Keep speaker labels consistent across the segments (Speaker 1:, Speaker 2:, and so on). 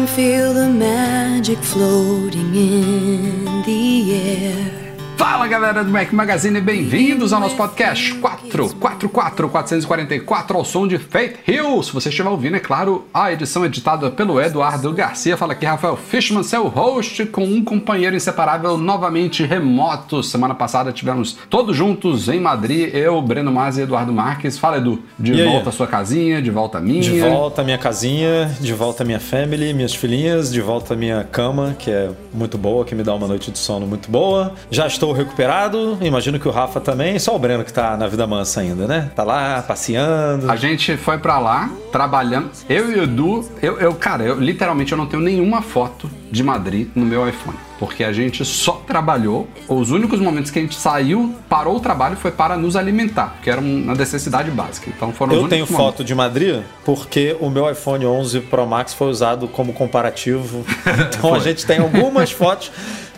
Speaker 1: Can feel the magic floating in the air.
Speaker 2: Fala galera do Mac Magazine, bem-vindos ao nosso podcast 444 444 ao som de Faith Hill. Se você estiver ouvindo, é claro, a edição editada pelo Eduardo Garcia. Fala aqui Rafael Fishman, seu host, com um companheiro inseparável novamente remoto. Semana passada tivemos todos juntos em Madrid, eu, Breno Mas e Eduardo Marques. Fala Edu, de
Speaker 3: E
Speaker 2: volta à sua casinha, de volta à minha.
Speaker 3: De volta à minha casinha, de volta à minha family, minhas filhinhas, de volta à minha cama, que é muito boa, que me dá uma noite de sono muito boa. Já estou recuperado, imagino que o Rafa também, só o Breno que tá na vida mansa ainda, né? Tá lá passeando.
Speaker 2: A gente foi pra lá, trabalhando. Eu e o Edu, eu, eu, cara, eu literalmente eu não tenho nenhuma foto de Madrid no meu iPhone. Porque a gente só trabalhou. Os únicos momentos que a gente saiu, parou o trabalho, foi para nos alimentar, que era uma necessidade básica. Então foram
Speaker 3: Eu tenho
Speaker 2: momentos.
Speaker 3: foto de Madrid porque o meu iPhone 11 Pro Max foi usado como comparativo. Então a gente tem algumas fotos.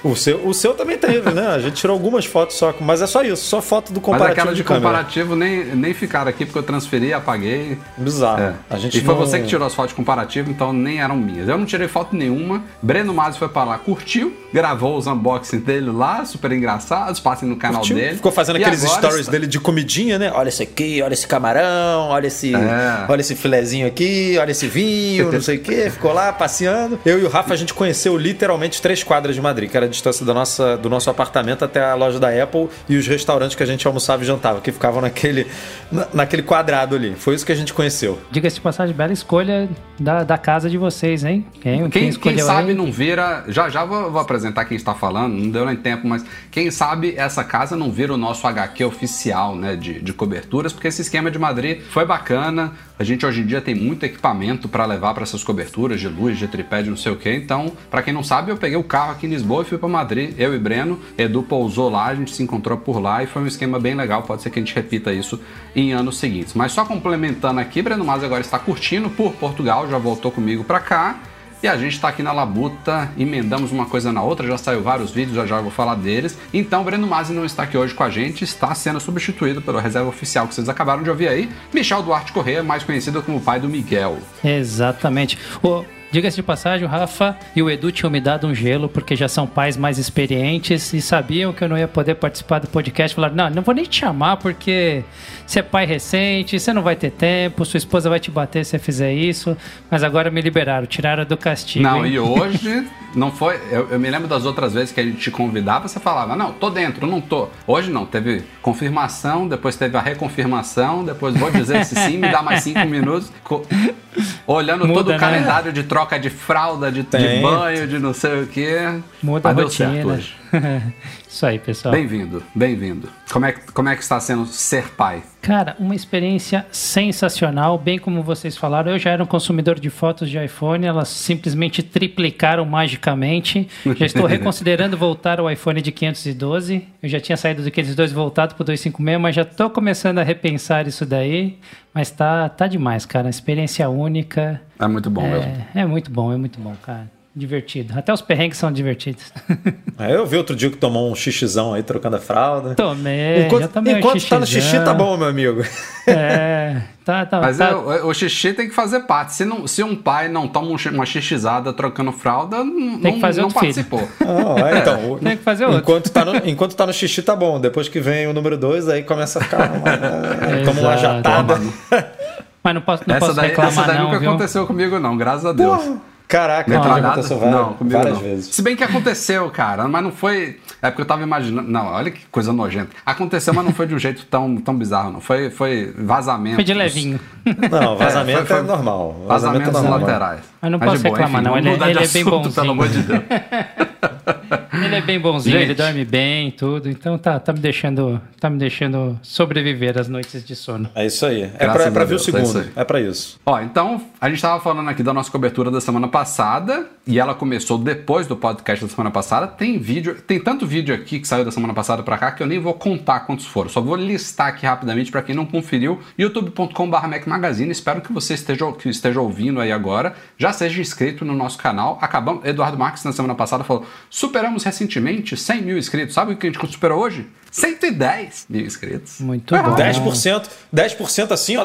Speaker 3: O seu, o seu também teve, né? A gente tirou algumas fotos só, mas é só isso, só foto do
Speaker 2: Mas
Speaker 3: comparativo
Speaker 2: aquela de,
Speaker 3: câmera.
Speaker 2: comparativo nem, nem ficaram aqui porque eu transferi, apaguei.
Speaker 3: Bizarro.
Speaker 2: É.
Speaker 3: A gente
Speaker 2: e foi
Speaker 3: não-
Speaker 2: você que tirou as fotos de comparativo, então nem eram minhas. Eu não tirei foto nenhuma. Breno Masi foi pra lá, curtiu, gravou os unboxings dele lá, super engraçados. Passem no canal
Speaker 3: Curtiu?
Speaker 2: dele.
Speaker 3: Ficou fazendo
Speaker 2: E
Speaker 3: aqueles stories
Speaker 2: está-
Speaker 3: dele de comidinha, né? Olha esse aqui, olha esse camarão, olha esse,
Speaker 2: É.
Speaker 3: olha esse filezinho aqui, olha esse vinho, não sei o quê. Ficou lá passeando. Eu e o Rafa, a gente conheceu literalmente três quadras de Madrid, que era a distância da nossa, do nosso apartamento até a loja da Apple e os restaurantes que a gente almoçava e jantava, que ficavam naquele, na- naquele quadrado ali. Foi isso que a gente conheceu.
Speaker 4: Diga-se de passagem, bela escolha da, da casa de vocês, hein? Quem,
Speaker 2: Quem, quem
Speaker 4: escolheu
Speaker 2: sabe
Speaker 4: aí?
Speaker 2: não vira. Já já vou, vou apresentar quem está falando, não deu nem tempo, mas quem sabe essa casa não vira o nosso HQ oficial né, de, de coberturas, porque esse esquema de Madrid foi bacana. A gente hoje em dia tem muito equipamento para levar para essas coberturas de luz, de tripé, de não sei o que. Então, para quem não sabe, eu peguei o carro aqui em Lisboa e fui para Madrid, eu e Breno. Edu pousou lá, a gente se encontrou por lá e foi um esquema bem legal. Pode ser que a gente repita isso em anos seguintes. Mas só complementando aqui, Breno Mas agora está curtindo por Portugal, já voltou comigo para cá. E a gente tá aqui na labuta, emendamos uma coisa na outra, já saiu vários vídeos, já já vou falar deles. Então, o Breno Masi não está aqui hoje com a gente, está sendo substituído pelo reserva oficial que vocês acabaram de ouvir aí, Michel Duarte Corrêa, mais conhecido como o pai do Miguel.
Speaker 4: Exatamente. Ô, Diga-se de passagem, o Rafa e o Edu tinham me dado um gelo, porque já são pais mais experientes e sabiam que eu não ia poder participar do podcast. Falaram: não, não vou nem te chamar, porque você é pai recente, você não vai ter tempo, sua esposa vai te bater se você fizer isso. Mas agora me liberaram, tiraram do castigo.
Speaker 2: Não,
Speaker 4: hein?
Speaker 2: e hoje não foi. Eu, eu me lembro das outras vezes que a gente te convidava, você falava, não, tô dentro, não tô. Hoje não, teve confirmação, depois teve a reconfirmação, depois vou dizer se sim, me dá mais cinco minutos. Olhando
Speaker 4: Muda,
Speaker 2: todo o
Speaker 4: né?
Speaker 2: calendário de troca de fralda, de, de banho, de não sei o que.
Speaker 4: Muda a rotina.
Speaker 2: certo hoje.
Speaker 4: Isso aí, pessoal.
Speaker 2: Bem-vindo, bem-vindo. Como é, que- como é que está sendo ser pai?
Speaker 4: Cara, uma experiência sensacional, bem como vocês falaram. Eu já era um consumidor de fotos de iPhone, elas simplesmente triplicaram magicamente. Já estou reconsiderando voltar ao iPhone de 512. Eu já tinha saído do 512 e voltado para o 256, mas já estou começando a repensar isso daí. Mas tá, tá demais, cara. Experiência única.
Speaker 2: É muito bom mesmo.
Speaker 4: É, é muito bom, é muito bom, cara. Divertido. Até os perrengues são divertidos.
Speaker 3: É, eu vi outro dia que tomou um xixizão aí trocando a fralda.
Speaker 4: Tomei. já
Speaker 3: enquanto
Speaker 4: tomei um
Speaker 3: enquanto tá no xixi, tá bom, meu amigo.
Speaker 4: É, tá, tá.
Speaker 2: Mas
Speaker 4: tá,
Speaker 2: é, o, xixi tem que fazer parte. Se, não, se um pai não toma um uma xixizada trocando fralda,
Speaker 4: Tem
Speaker 2: não,
Speaker 4: que fazer
Speaker 2: não
Speaker 4: outro filho.
Speaker 2: participou.
Speaker 3: Ah, é, então,
Speaker 4: Tem que fazer outro.
Speaker 3: Enquanto tá, no, enquanto tá no xixi, tá bom. Depois que vem o número 2, aí começa a ficar. Uma, toma uma jatada.
Speaker 4: Mas não posso, não
Speaker 2: essa
Speaker 4: posso
Speaker 2: daí,
Speaker 4: reclamar,
Speaker 2: essa daí
Speaker 4: não,
Speaker 2: nunca
Speaker 4: viu?
Speaker 2: aconteceu comigo, não, graças a Deus.
Speaker 3: Caraca,
Speaker 2: Não, nada-
Speaker 3: aconteceu várias,
Speaker 2: não, comigo
Speaker 3: várias
Speaker 2: não.
Speaker 3: vezes.
Speaker 2: Se bem que aconteceu, cara, mas não foi. É porque eu tava imaginando. Não, olha que coisa nojenta. Aconteceu, mas não foi de um jeito tão, tão bizarro, não. Foi, foi vazamento.
Speaker 4: Foi de levinho.
Speaker 3: Não, vazamento é,
Speaker 2: foi- foi
Speaker 3: normal. Vazamento
Speaker 2: Vazamentos
Speaker 3: é normal.
Speaker 2: laterais.
Speaker 4: Mas não posso reclamar, não.
Speaker 2: vamos
Speaker 4: Ele é- ele é bem bonzinho.
Speaker 2: Pelo amor de Deus.
Speaker 4: Ele é bem bonzinho,
Speaker 2: Gente.
Speaker 4: ele dorme bem, tudo. Então tá, tá me deixando, tá me deixando sobreviver às noites de sono.
Speaker 3: É isso aí. É
Speaker 2: Graças
Speaker 3: pra, é pra ver o
Speaker 2: Deus, é isso
Speaker 3: segundo.
Speaker 2: aí.
Speaker 3: É pra isso.
Speaker 2: Ó, então, a gente tava falando aqui da nossa cobertura da semana passada, e ela começou depois do podcast da semana passada. Tem vídeo, tem tanto vídeo aqui que saiu da semana passada pra cá que eu nem vou contar quantos foram. Só vou listar aqui rapidamente pra quem não conferiu. youtube.com.br Mac Magazine. Espero que você esteja, que esteja ouvindo aí agora. Já seja inscrito no nosso canal. Acabamos, Eduardo Marques na semana passada falou: superamos recentemente 100 mil inscritos. Sabe o que a gente superou hoje? 110 mil inscritos.
Speaker 4: Muito
Speaker 2: Foi
Speaker 4: bom.
Speaker 2: rápido.
Speaker 3: 10%, 10% assim, ó.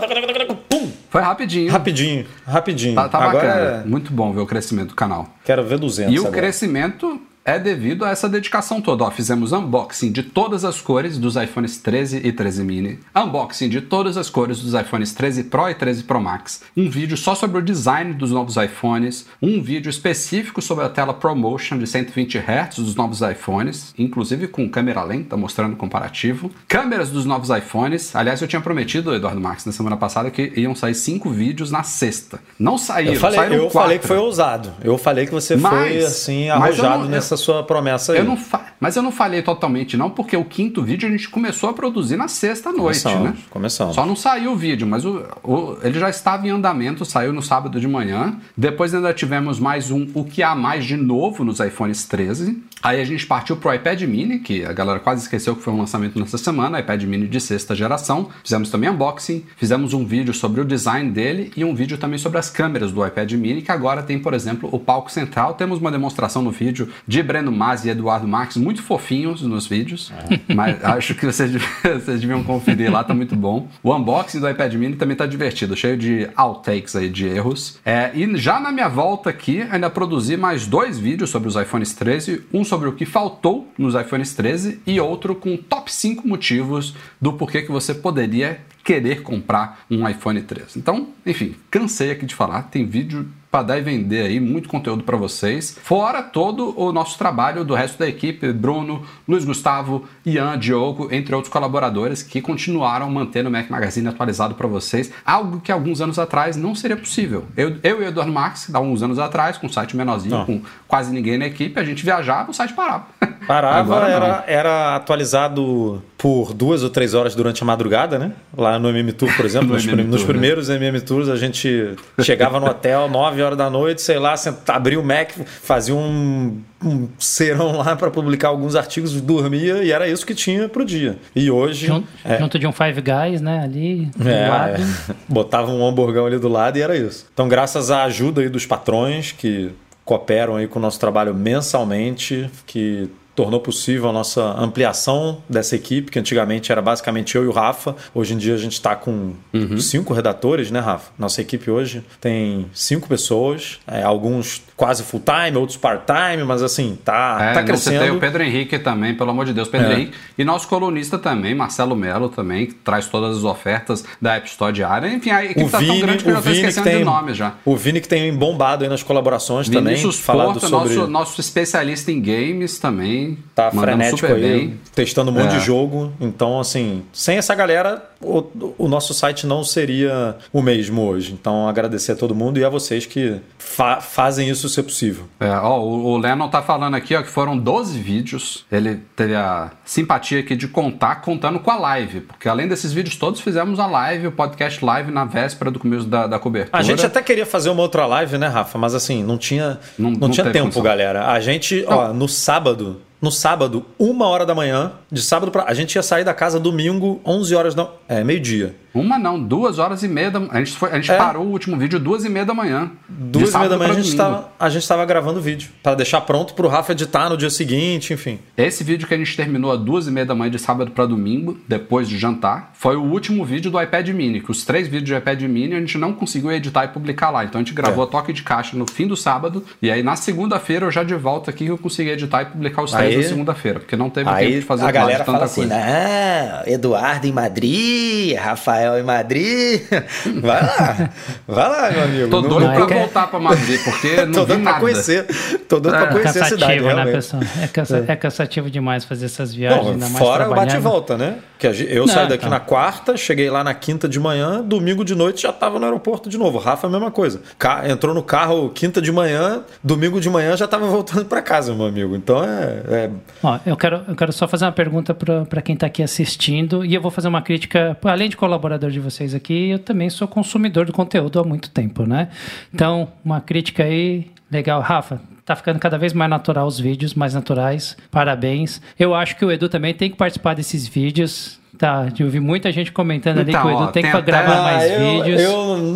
Speaker 3: Pum!
Speaker 2: Foi rapidinho.
Speaker 3: Rapidinho, rapidinho.
Speaker 2: Tá, tá
Speaker 3: Agora
Speaker 2: bacana. Muito bom ver o crescimento do canal.
Speaker 3: quero ver 200
Speaker 2: E o
Speaker 3: agora.
Speaker 2: crescimento é devido a essa dedicação toda. Ó, fizemos unboxing de todas as cores dos iPhones 13 e 13 mini, unboxing de todas as cores dos iPhones 13 Pro e 13 Pro Max, um vídeo só sobre o design dos novos iPhones, um vídeo específico sobre a tela ProMotion de 120 Hz dos novos iPhones, inclusive com câmera lenta mostrando o comparativo, câmeras dos novos iPhones. Aliás, eu tinha prometido, Eduardo Marques, na semana passada que iam sair cinco vídeos na sexta. Não saíram,
Speaker 3: Eu falei,
Speaker 2: saíram
Speaker 3: eu
Speaker 2: quatro.
Speaker 3: falei que foi ousado. Eu falei que você
Speaker 2: Mas-
Speaker 3: foi assim arrojado
Speaker 2: não-
Speaker 3: sua promessa aí.
Speaker 2: Eu não Mas eu não falei totalmente, não, porque o quinto vídeo a gente começou a produzir na sexta noite,
Speaker 3: Começamos,
Speaker 2: né?
Speaker 3: começamos.
Speaker 2: Só não saiu o vídeo, mas o, o- ele já estava em andamento, saiu no sábado de manhã. Depois ainda tivemos mais um O que há mais de novo nos iPhones 13. Aí a gente partiu pro iPad Mini, que a galera quase esqueceu que foi um lançamento nessa semana, iPad Mini de sexta geração. Fizemos também unboxing, fizemos um vídeo sobre o design dele e um vídeo também sobre as câmeras do iPad Mini, que agora tem, por exemplo, o palco central. Temos uma demonstração no vídeo de Breno Mas e Eduardo Marques, muito fofinhos nos vídeos, mas acho que vocês, deviam- vocês deviam conferir lá, tá muito bom. O unboxing do iPad Mini também tá divertido, cheio de outtakes aí, de erros. É, e já na minha volta aqui, ainda produzi mais dois vídeos sobre os iPhones 13, um sobre o que faltou nos iPhones 13 e outro com top 5 motivos do porquê que você poderia querer comprar um iPhone 13. Então, enfim, cansei aqui de falar, tem vídeo para dar e vender aí, muito conteúdo para vocês. Fora todo o nosso trabalho do resto da equipe, Bruno, Luiz Gustavo, Ian, Diogo, entre outros colaboradores que continuaram mantendo o Mac Magazine atualizado para vocês, algo que alguns anos atrás não seria possível. Eu, eu e o Eduardo Max, há uns anos atrás, com um site menorzinho,
Speaker 3: Não.
Speaker 2: com quase ninguém na equipe, a gente viajava, o site parava.
Speaker 3: Parava, era, era atualizado por duas ou três horas durante a madrugada, né? Lá no MM Tour, por exemplo,
Speaker 2: No
Speaker 3: nos,
Speaker 2: MM
Speaker 3: nos
Speaker 2: Tour, né?
Speaker 3: primeiros MM Tours, a gente chegava no hotel 9 horas da noite, sei lá, senta- abria o Mac, fazia um, um serão lá para publicar alguns artigos, dormia e era isso que tinha pro dia. E hoje.
Speaker 4: Junto,
Speaker 3: é,
Speaker 4: junto de um Five Guys, né? Ali do
Speaker 3: é,
Speaker 4: lado.
Speaker 3: é. Botava um hamburgão ali do lado e era isso. Então, graças à ajuda aí dos patrões que cooperam aí com o nosso trabalho mensalmente, que tornou possível a nossa ampliação dessa equipe, que antigamente era basicamente eu e o Rafa. Hoje em dia a gente está com cinco redatores, né, Rafa? Nossa equipe hoje tem cinco pessoas, é, alguns quase full-time, outros part-time, mas assim, tá,
Speaker 2: É,
Speaker 3: tá
Speaker 2: não citei
Speaker 3: crescendo.
Speaker 2: o Pedro Henrique também, pelo amor de Deus, Pedro
Speaker 3: É.
Speaker 2: Henrique. E nosso colunista também, Marcelo Melo também, que traz todas as ofertas da App Store diária. Enfim, a equipe
Speaker 3: O
Speaker 2: tá tão
Speaker 3: Vini,
Speaker 2: grande que eu já
Speaker 3: o
Speaker 2: tô
Speaker 3: Vini que
Speaker 2: esquecendo
Speaker 3: tem,
Speaker 2: de nomes já.
Speaker 3: o Vini que tem bombado aí nas colaborações também,
Speaker 2: Vinícius
Speaker 3: falando
Speaker 2: Porto,
Speaker 3: sobre
Speaker 2: nosso, nosso especialista em games também.
Speaker 3: tá frenético
Speaker 2: super
Speaker 3: aí,
Speaker 2: bem.
Speaker 3: testando um monte
Speaker 2: É.
Speaker 3: de jogo. Então, assim, sem essa galera, o, o nosso site não seria o mesmo hoje. Então, agradecer a todo mundo e a vocês que fa- fazem isso ser possível.
Speaker 2: É, ó, o, o Lennon tá falando aqui ó, que foram 12 vídeos. Ele teve a simpatia aqui de contar, contando com a live. Porque além desses vídeos todos, fizemos a live, o podcast live na véspera do começo da, da cobertura.
Speaker 3: A gente até queria fazer uma outra live, né, Rafa? Mas assim, não tinha,
Speaker 2: Não-
Speaker 3: não,
Speaker 2: não
Speaker 3: tinha tempo,
Speaker 2: condição.
Speaker 3: galera. A gente, ó, no sábado, no sábado, uma hora da manhã, de sábado pra. A gente ia sair da casa domingo, 11 horas da. É, meio-dia.
Speaker 2: Uma não, duas horas e meia da A gente, foi, a gente
Speaker 3: É.
Speaker 2: parou o último vídeo duas e meia da manhã.
Speaker 3: Duas e meia da manhã a gente, tava, a gente tava gravando o vídeo. Pra deixar pronto pro Rafa editar no dia seguinte, enfim.
Speaker 2: Esse vídeo que a gente terminou às duas e meia da manhã de sábado para domingo, depois de jantar, foi o último vídeo do iPad Mini. Que os três vídeos do iPad Mini a gente não conseguiu editar e publicar lá. Então a gente gravou
Speaker 3: É.
Speaker 2: a toque de caixa no fim do sábado. E aí na segunda-feira eu já de volta aqui que eu consegui editar e publicar os três
Speaker 3: Aí-
Speaker 2: na segunda-feira. Porque não teve tempo
Speaker 3: Aí
Speaker 2: de fazer
Speaker 3: a galera
Speaker 2: tanta
Speaker 3: fala assim,
Speaker 2: coisa.
Speaker 3: né? Eduardo em Madrid, Rafael Israel e Madrid. Vai lá. Vai lá, meu amigo.
Speaker 2: Tô
Speaker 3: Não-
Speaker 2: doido
Speaker 4: não,
Speaker 2: pra
Speaker 4: é que-
Speaker 2: voltar pra Madrid, porque não
Speaker 3: Tô
Speaker 2: vi
Speaker 3: doido pra
Speaker 2: nada.
Speaker 3: conhecer. Tô doido
Speaker 2: É.
Speaker 3: pra conhecer a cidade,
Speaker 4: cansativo, né,
Speaker 3: realmente.
Speaker 4: pessoal? É, cansa- é cansativo demais fazer essas viagens,
Speaker 3: Não,
Speaker 4: ainda mais
Speaker 3: fora o
Speaker 4: trabalhando.
Speaker 3: bate e volta, né? Que eu
Speaker 4: Não,
Speaker 3: saí daqui
Speaker 4: então.
Speaker 3: na quarta, cheguei lá na quinta de manhã, domingo de noite já tava no aeroporto de novo. Rafa, a mesma coisa. Ca- entrou no carro quinta de manhã, domingo de manhã já tava voltando pra casa, meu amigo. Então é. é-
Speaker 4: Ó, eu quero, eu quero só fazer uma pergunta para quem está aqui assistindo e eu vou fazer uma crítica, além de colaborador de vocês aqui, eu também sou consumidor de conteúdo há muito tempo, né? Então, uma crítica aí, legal. Rafa, tá ficando cada vez mais natural os vídeos, mais naturais. Parabéns. Eu acho que o Edu também tem que participar desses vídeos. Tá, eu vi muita gente comentando ali
Speaker 2: Então,
Speaker 4: que o Edu
Speaker 2: ó,
Speaker 4: tem,
Speaker 2: tem
Speaker 4: que
Speaker 2: até-
Speaker 4: gravar
Speaker 3: Ah,
Speaker 4: mais
Speaker 3: eu,
Speaker 4: vídeos.
Speaker 3: Eu,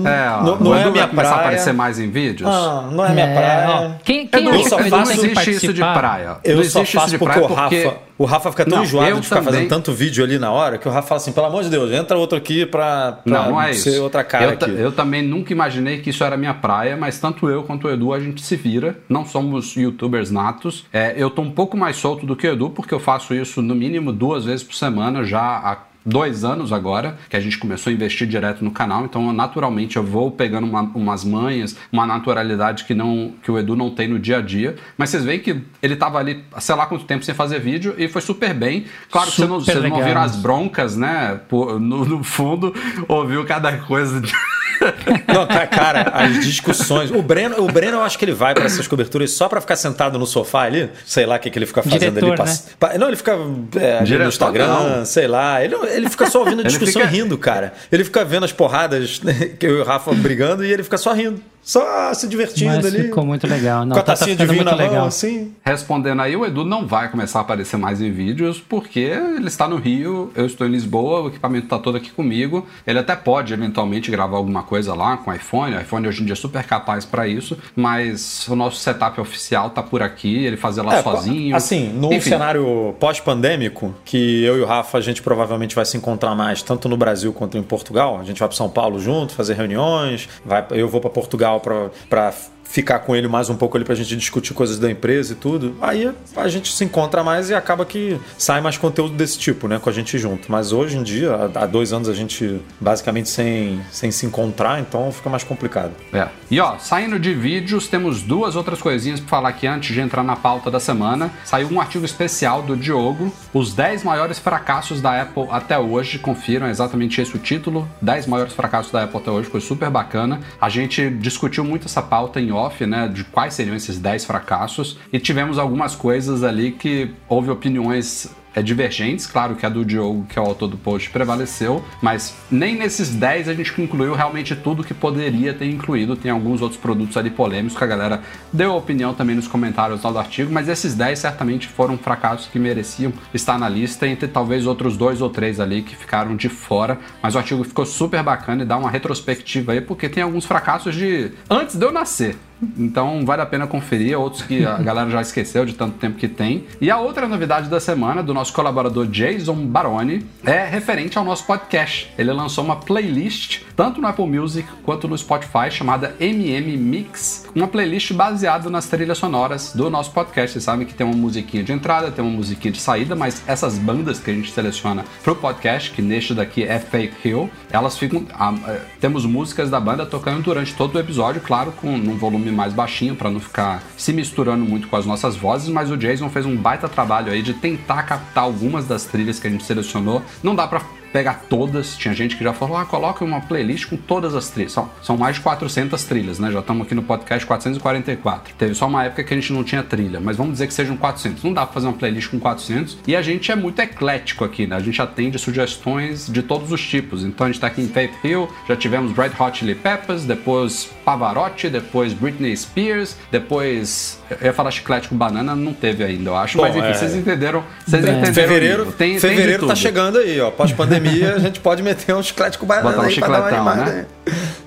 Speaker 2: É, ó,
Speaker 3: não, não é minha
Speaker 2: começar a
Speaker 3: praia.
Speaker 2: aparecer mais em vídeos.
Speaker 3: Ah, não é minha
Speaker 4: É,
Speaker 3: praia.
Speaker 4: ó, quem quem
Speaker 3: eu
Speaker 4: que
Speaker 3: só
Speaker 4: o Edu
Speaker 3: faço
Speaker 4: tem que
Speaker 2: não existe isso de praia.
Speaker 3: Eu
Speaker 2: não
Speaker 3: só
Speaker 2: existe isso
Speaker 3: faço
Speaker 2: de
Speaker 3: porque
Speaker 2: praia
Speaker 3: o Rafa,
Speaker 2: porque...
Speaker 3: o Rafa fica tão
Speaker 2: Não,
Speaker 3: enjoado de ficar
Speaker 2: também-
Speaker 3: fazendo tanto vídeo ali na hora que o Rafa fala assim: pelo amor de Deus, entra outro aqui pra, pra
Speaker 2: Não, não é
Speaker 3: ser
Speaker 2: isso.
Speaker 3: outra cara
Speaker 2: eu,
Speaker 3: aqui.
Speaker 2: eu também nunca imaginei que isso era minha praia, mas tanto eu quanto o Edu a gente se vira. Não somos youtubers natos. É, eu tô um pouco mais solto do que o Edu, porque eu faço isso no mínimo duas vezes por semana já há dois anos agora, que a gente começou a investir direto no canal, então naturalmente eu vou pegando uma- umas manhas, uma naturalidade que não que o Edu não tem no dia a dia, mas vocês veem que ele tava ali, sei lá quanto tempo sem fazer vídeo e foi super bem. Claro que vocês não,
Speaker 4: Super
Speaker 2: vocês não ouviram as broncas, né, por- no, no fundo, ouviu cada coisa de...
Speaker 3: Não, tá, cara, as discussões. O Breno, o Breno, eu acho que ele vai pra essas coberturas só pra ficar sentado no sofá ali. Sei lá o que, que ele fica fazendo
Speaker 4: Diretor,
Speaker 3: ali. pass- pa- Não, ele fica é,
Speaker 2: Diretor,
Speaker 3: no Instagram,
Speaker 2: não.
Speaker 3: sei lá. Ele, ele fica só ouvindo a discussão
Speaker 2: fica-
Speaker 3: e rindo, cara. Ele fica vendo as porradas que eu e o Rafa brigando e ele fica só rindo. Só se divertindo
Speaker 4: Mas
Speaker 3: ali.
Speaker 4: ficou muito legal. Não,
Speaker 3: com a
Speaker 4: tá, tá
Speaker 3: tacinha de
Speaker 4: ficando
Speaker 3: vinho
Speaker 4: muito
Speaker 3: na mão,
Speaker 4: legal.
Speaker 3: assim.
Speaker 2: Respondendo aí, o Edu não vai começar a aparecer mais em vídeos porque ele está no Rio, eu estou em Lisboa, o equipamento está todo aqui comigo. Ele até pode eventualmente gravar alguma coisa lá com o iPhone. O iPhone hoje em dia é super capaz para isso, mas o nosso setup oficial tá por aqui, ele fazer lá
Speaker 3: É,
Speaker 2: sozinho.
Speaker 3: Assim, num
Speaker 2: Enfim,
Speaker 3: cenário pós-pandêmico, que eu e o Rafa a gente provavelmente vai se encontrar mais, tanto no Brasil quanto em Portugal. A gente vai para São Paulo junto, fazer reuniões. Vai, eu vou para Portugal para ficar com ele mais um pouco ali pra gente discutir coisas da empresa e tudo. Aí a gente se encontra mais e acaba que sai mais conteúdo desse tipo, né? Com a gente junto. Mas hoje em dia, há dois anos a gente basicamente sem, sem se encontrar, então fica mais complicado.
Speaker 2: É. E ó, saindo de vídeos, temos duas outras coisinhas pra falar aqui antes de entrar na pauta da semana. Saiu um artigo especial do Diogo, os 10 maiores fracassos da Apple até hoje. Confiram é exatamente esse o título, 10 maiores fracassos da Apple até hoje, foi super bacana. A gente discutiu muito essa pauta em off, né, de quais seriam esses 10 fracassos e tivemos algumas coisas ali que houve opiniões é, divergentes, claro que a do Diogo, que é o autor do post, prevaleceu, mas nem nesses 10 a gente incluiu realmente tudo que poderia ter incluído. Tem alguns outros produtos ali polêmicos que a galera deu opinião também nos comentários do artigo, mas esses 10 certamente foram fracassos que mereciam estar na lista, entre talvez outros dois ou três ali que ficaram de fora. Mas o artigo ficou super bacana e dá uma retrospectiva aí, porque tem alguns fracassos de antes de eu nascer. Então vale a pena conferir, outros que a galera já esqueceu de tanto tempo que tem. E a outra novidade da semana do nosso colaborador Jason Baroni é referente ao nosso podcast. Ele lançou uma playlist, tanto no Apple Music quanto no Spotify, chamada MM Mix, uma playlist baseada nas trilhas sonoras do nosso podcast. Vocês sabem que tem uma musiquinha de entrada, tem uma musiquinha de saída, mas essas bandas que a gente seleciona pro podcast, que neste daqui é Faith Hill, elas ficam. ah, eh, temos músicas da banda tocando durante todo o episódio, claro, com um volume mais baixinho para não ficar se misturando muito com as nossas vozes, mas o Jason fez um baita trabalho aí de tentar captar algumas das trilhas que a gente selecionou. Não dá para pegar todas, tinha gente que já falou, ah, coloca uma playlist com todas as trilhas. São, são mais de 400 trilhas, né? Já estamos aqui no podcast 444. Teve só uma época que a gente não tinha trilha, mas vamos dizer que sejam 400. Não dá pra fazer uma playlist com 400 e a gente é muito eclético aqui, né? A gente atende sugestões de todos os tipos. Então a gente tá aqui em Faith Hill, já tivemos Red Hot Chili Peppers, depois Pavarotti, depois Britney Spears, depois eu ia falar chiclete com banana, não teve ainda, eu acho,
Speaker 3: Bom,
Speaker 2: mas enfim,
Speaker 3: é.
Speaker 2: vocês entenderam, vocês
Speaker 4: É.
Speaker 2: entenderam.
Speaker 3: Fevereiro,
Speaker 2: tem, tem
Speaker 3: fevereiro tá
Speaker 2: tudo.
Speaker 3: chegando aí, ó. Pós-pandemia, a gente pode meter um chiclete com banana
Speaker 2: Botar um
Speaker 3: aí pra dar uma
Speaker 2: chicletão,
Speaker 3: animada
Speaker 2: né?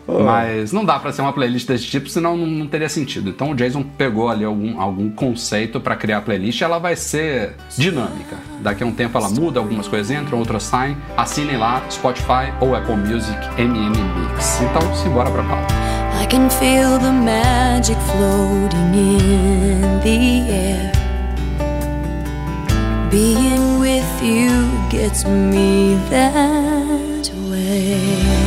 Speaker 2: Mas não dá pra ser uma playlist desse tipo, senão não, não teria sentido. Então o Jason pegou ali algum, algum conceito pra criar a playlist e ela vai ser dinâmica. Daqui a um tempo ela muda, algumas coisas entram, outras saem. Assinem lá, Spotify ou Apple Music MM Mix. Então, simbora pra pauta.
Speaker 1: I can feel the magic floating in the air. Being with you gets me that way.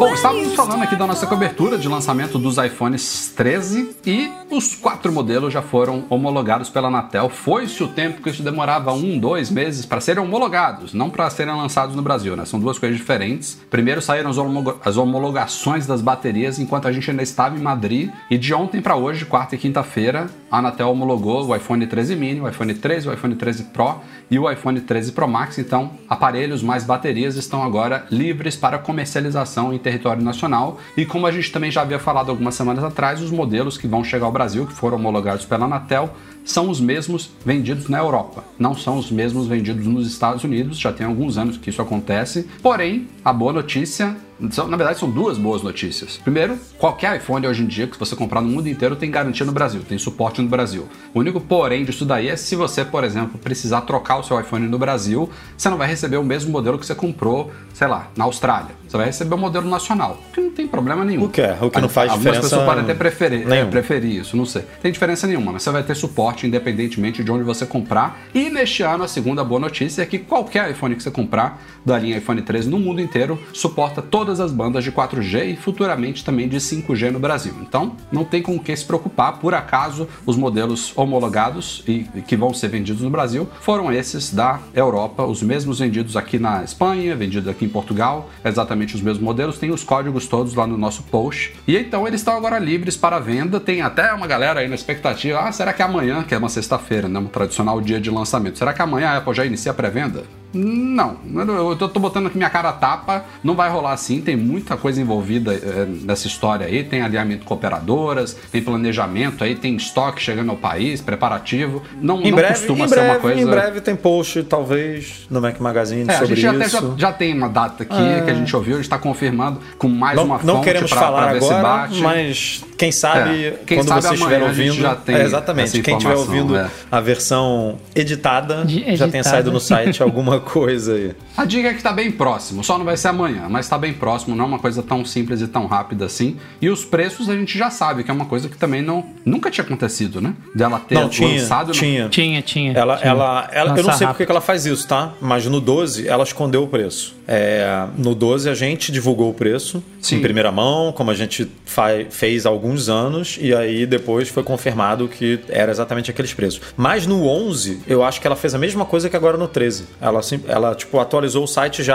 Speaker 2: Bom, estávamos falando aqui da nossa cobertura de lançamento dos iPhones 13 e os quatro modelos já foram homologados pela Anatel. Foi-se o tempo que isso demorava um, dois meses para serem homologados, não para serem lançados no Brasil, né? São duas coisas diferentes. Primeiro saíram as, homologa as homologações das baterias enquanto a gente ainda estava em Madrid e de ontem para hoje, quarta e quinta-feira, a Anatel homologou o iPhone 13 mini, o iPhone 13, o iPhone 13 Pro e o iPhone 13 Pro Max. Então, aparelhos mais baterias estão agora livres para comercialização em território nacional. E como a gente também já havia falado algumas semanas atrás, os modelos que vão chegar ao Brasil, que foram homologados pela Anatel, são os mesmos vendidos na Europa, não são os mesmos vendidos nos Estados Unidos. Já tem alguns anos que isso acontece. Porém, a boa notícia na verdade, são duas boas notícias. Primeiro, qualquer iPhone hoje em dia que você comprar no mundo inteiro tem garantia no Brasil, tem suporte no Brasil. O único porém disso daí é se você, por exemplo, precisar trocar o seu iPhone no Brasil, você não vai receber o mesmo modelo que você comprou, sei lá, na Austrália. Você vai receber o modelo nacional, que não tem problema nenhum.
Speaker 3: O que é? O que não faz
Speaker 2: Algumas
Speaker 3: diferença
Speaker 2: pessoas podem até preferir, é, preferir isso, não sei. Tem diferença nenhuma, mas você vai ter suporte independentemente de onde você comprar. E neste ano, a segunda boa notícia é que qualquer iPhone que você comprar da linha iPhone 13 no mundo inteiro suporta todas as bandas de 4G e futuramente também de 5G no Brasil. Então, não tem com o que se preocupar. Por acaso, os modelos homologados e que vão ser vendidos no Brasil foram esses da Europa, os mesmos vendidos aqui na Espanha, vendidos aqui em Portugal, exatamente os mesmos modelos. Tem os códigos todos lá no nosso post. E então eles estão agora livres para venda. Tem até uma galera aí na expectativa: ah, será que amanhã, que é uma sexta-feira, né, um tradicional dia de lançamento, será que amanhã a Apple já inicia a pré-venda? Não, eu tô, tô botando aqui minha cara a tapa, não vai rolar assim, tem muita coisa envolvida eh, nessa história aí, tem alinhamento com operadoras, tem planejamento aí, tem estoque chegando ao país, preparativo, não,
Speaker 3: Em
Speaker 2: não
Speaker 3: breve,
Speaker 2: costuma
Speaker 3: em
Speaker 2: ser
Speaker 3: breve,
Speaker 2: uma coisa...
Speaker 3: em breve tem post, talvez, no Mac Magazine
Speaker 2: É, a
Speaker 3: sobre
Speaker 2: gente até
Speaker 3: isso.
Speaker 2: já, já tem uma data aqui que a gente ouviu, a gente está confirmando com mais
Speaker 3: não,
Speaker 2: uma fonte
Speaker 3: não queremos
Speaker 2: pra-
Speaker 3: falar
Speaker 2: pra ver se
Speaker 3: agora,
Speaker 2: bate.
Speaker 3: mas quem sabe
Speaker 2: É, quem
Speaker 3: quando
Speaker 2: sabe
Speaker 3: vocês estiver ouvindo,
Speaker 2: já tem
Speaker 3: é, exatamente, quem estiver ouvindo
Speaker 2: é.
Speaker 3: a versão editada,
Speaker 4: De-
Speaker 3: já tenha
Speaker 4: editada.
Speaker 3: saído no site alguma coisa aí.
Speaker 2: A dica é que tá bem próximo, só não vai ser amanhã, mas tá bem próximo, não é uma coisa tão simples e tão rápida assim. E os preços a gente já sabe, que é uma coisa que também não nunca tinha acontecido, né? Dela ter
Speaker 3: Não, tinha,
Speaker 2: lançado no-
Speaker 3: tinha.
Speaker 4: Tinha, tinha.
Speaker 3: Ela,
Speaker 4: tinha.
Speaker 3: ela, ela, eu não sei porque
Speaker 4: rápido.
Speaker 3: que ela faz isso, tá? Mas no 12 ela escondeu o preço. É, no 12 a gente divulgou o preço
Speaker 2: Sim.
Speaker 3: em primeira mão, como a gente fa- fez há alguns anos, e aí depois foi confirmado que era exatamente aqueles preços. Mas no 11, eu acho que ela fez a mesma coisa que agora no 13. Ela, ela tipo, atualizou o site já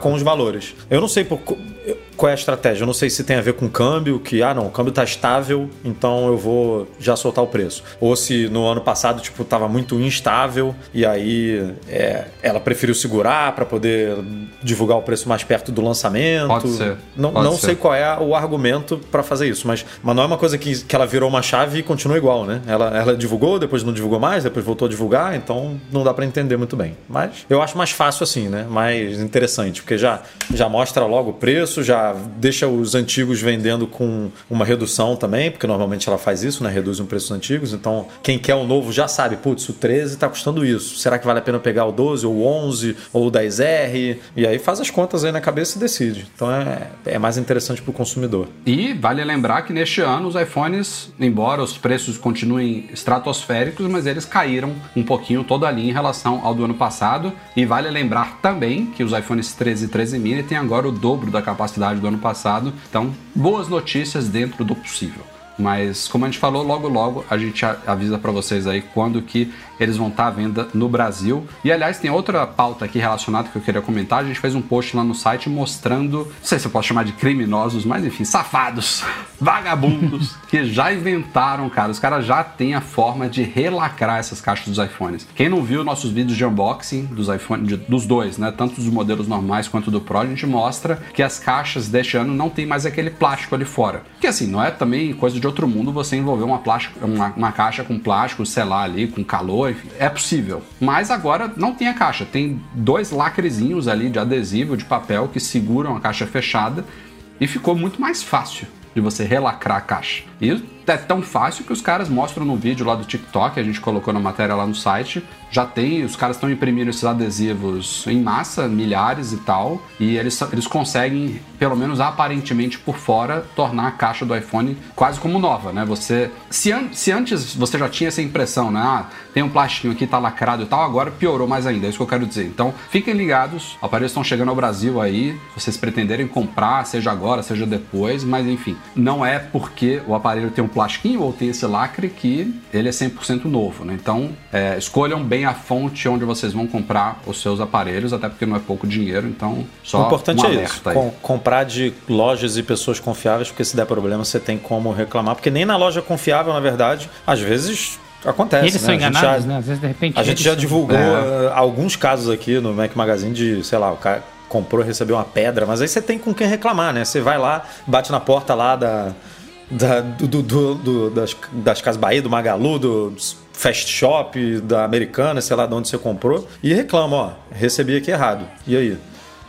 Speaker 3: com os valores. Eu não sei por co- qual é a estratégia. Eu não sei se tem a ver com câmbio, que, ah, não, o câmbio tá estável, então eu vou já soltar o preço. Ou se no ano passado, tipo, tava muito instável e aí é, ela preferiu segurar para poder divulgar o preço mais perto do lançamento.
Speaker 2: Pode ser,
Speaker 3: Não,
Speaker 2: pode
Speaker 3: não
Speaker 2: ser.
Speaker 3: sei qual é o argumento para fazer isso, mas, mas não é uma coisa que, que ela virou uma chave e continua igual, né? Ela, ela divulgou, depois não divulgou mais, depois voltou a divulgar, então não dá para entender muito bem. Mas eu acho mais fácil assim, né? Mais interessante, porque já, já mostra logo o preço, já deixa os antigos vendendo com uma redução também, porque normalmente ela faz isso, né? Reduz um preço dos antigos, então quem quer o novo já sabe, putz, o 13 tá custando isso. Será que vale a pena pegar o 12 ou o 11 ou o 10R? E aí faz as contas aí na cabeça e decide. Então é, é mais interessante pro consumidor.
Speaker 2: E vale lembrar que neste ano os iPhones, embora os preços continuem estratosféricos, mas eles caíram um pouquinho toda a linha em relação ao do ano passado. E vale lembrar também que os iPhones 13 e 13 mini têm agora o dobro da capacidade do ano passado. Então, boas notícias dentro do possível. Mas como a gente falou, logo logo a gente avisa para vocês aí quando que eles vão estar à venda no Brasil. E aliás, tem outra pauta aqui relacionada que eu queria comentar. A gente fez um post lá no site mostrando, não sei se eu posso chamar de criminosos, mas enfim, safados, vagabundos que já inventaram, cara. Os caras já têm a forma de relacrar essas caixas dos iPhones. Quem não viu nossos vídeos de unboxing dos iPhones, de- dos dois, né, tanto dos modelos normais quanto do Pro, a gente mostra que as caixas deste ano não tem mais aquele plástico ali fora. Que assim, não é também coisa de outro mundo você envolver uma, plástico, uma, uma caixa com plástico, lá, ali, com calor, enfim. É possível. Mas agora não tem a caixa. Tem dois lacrezinhos ali de adesivo, de papel, que seguram a caixa fechada. E ficou muito mais fácil de você relacrar a caixa. E é tão fácil que os caras mostram no vídeo lá do TikTok, a gente colocou na matéria lá no site. Já tem, os caras estão imprimindo esses adesivos em massa, milhares e tal, e eles, eles conseguem, pelo menos aparentemente por fora, tornar a caixa do iPhone quase como nova, né? Você, se, an se antes você já tinha essa impressão, né? Ah, tem um plastiquinho aqui, tá lacrado e tal, agora piorou mais ainda, é isso que eu quero dizer. Então, fiquem ligados, aparelhos estão chegando ao Brasil aí, vocês pretenderem comprar, seja agora, seja depois, mas enfim, não é porque o aparelho tem um plastiquinho ou tem esse lacre que ele é 100% novo, né? Então, é, escolham bem a fonte onde vocês vão comprar os seus aparelhos, até porque não é pouco dinheiro, então só
Speaker 3: o importante
Speaker 2: um
Speaker 3: é isso,
Speaker 2: aí.
Speaker 3: com, comprar de lojas e pessoas confiáveis, porque se der problema você tem como reclamar, porque nem na loja confiável, na verdade, às vezes acontece.
Speaker 4: Eles
Speaker 3: né?
Speaker 4: são
Speaker 3: A gente
Speaker 4: enganados,
Speaker 3: já-
Speaker 4: né? Às vezes, de repente.
Speaker 3: A gente já
Speaker 4: são-
Speaker 3: divulgou
Speaker 2: É.
Speaker 3: eh, alguns casos aqui no Mac Magazine de, sei lá, o cara comprou e recebeu uma pedra, mas aí você tem com quem reclamar, né? Você vai lá, bate na porta lá da, da- do, do- do- das, das Casas Bahia, do Magalu, do Fast Shop, da Americana, sei lá de onde você comprou, e reclama, ó, recebi aqui errado. E aí?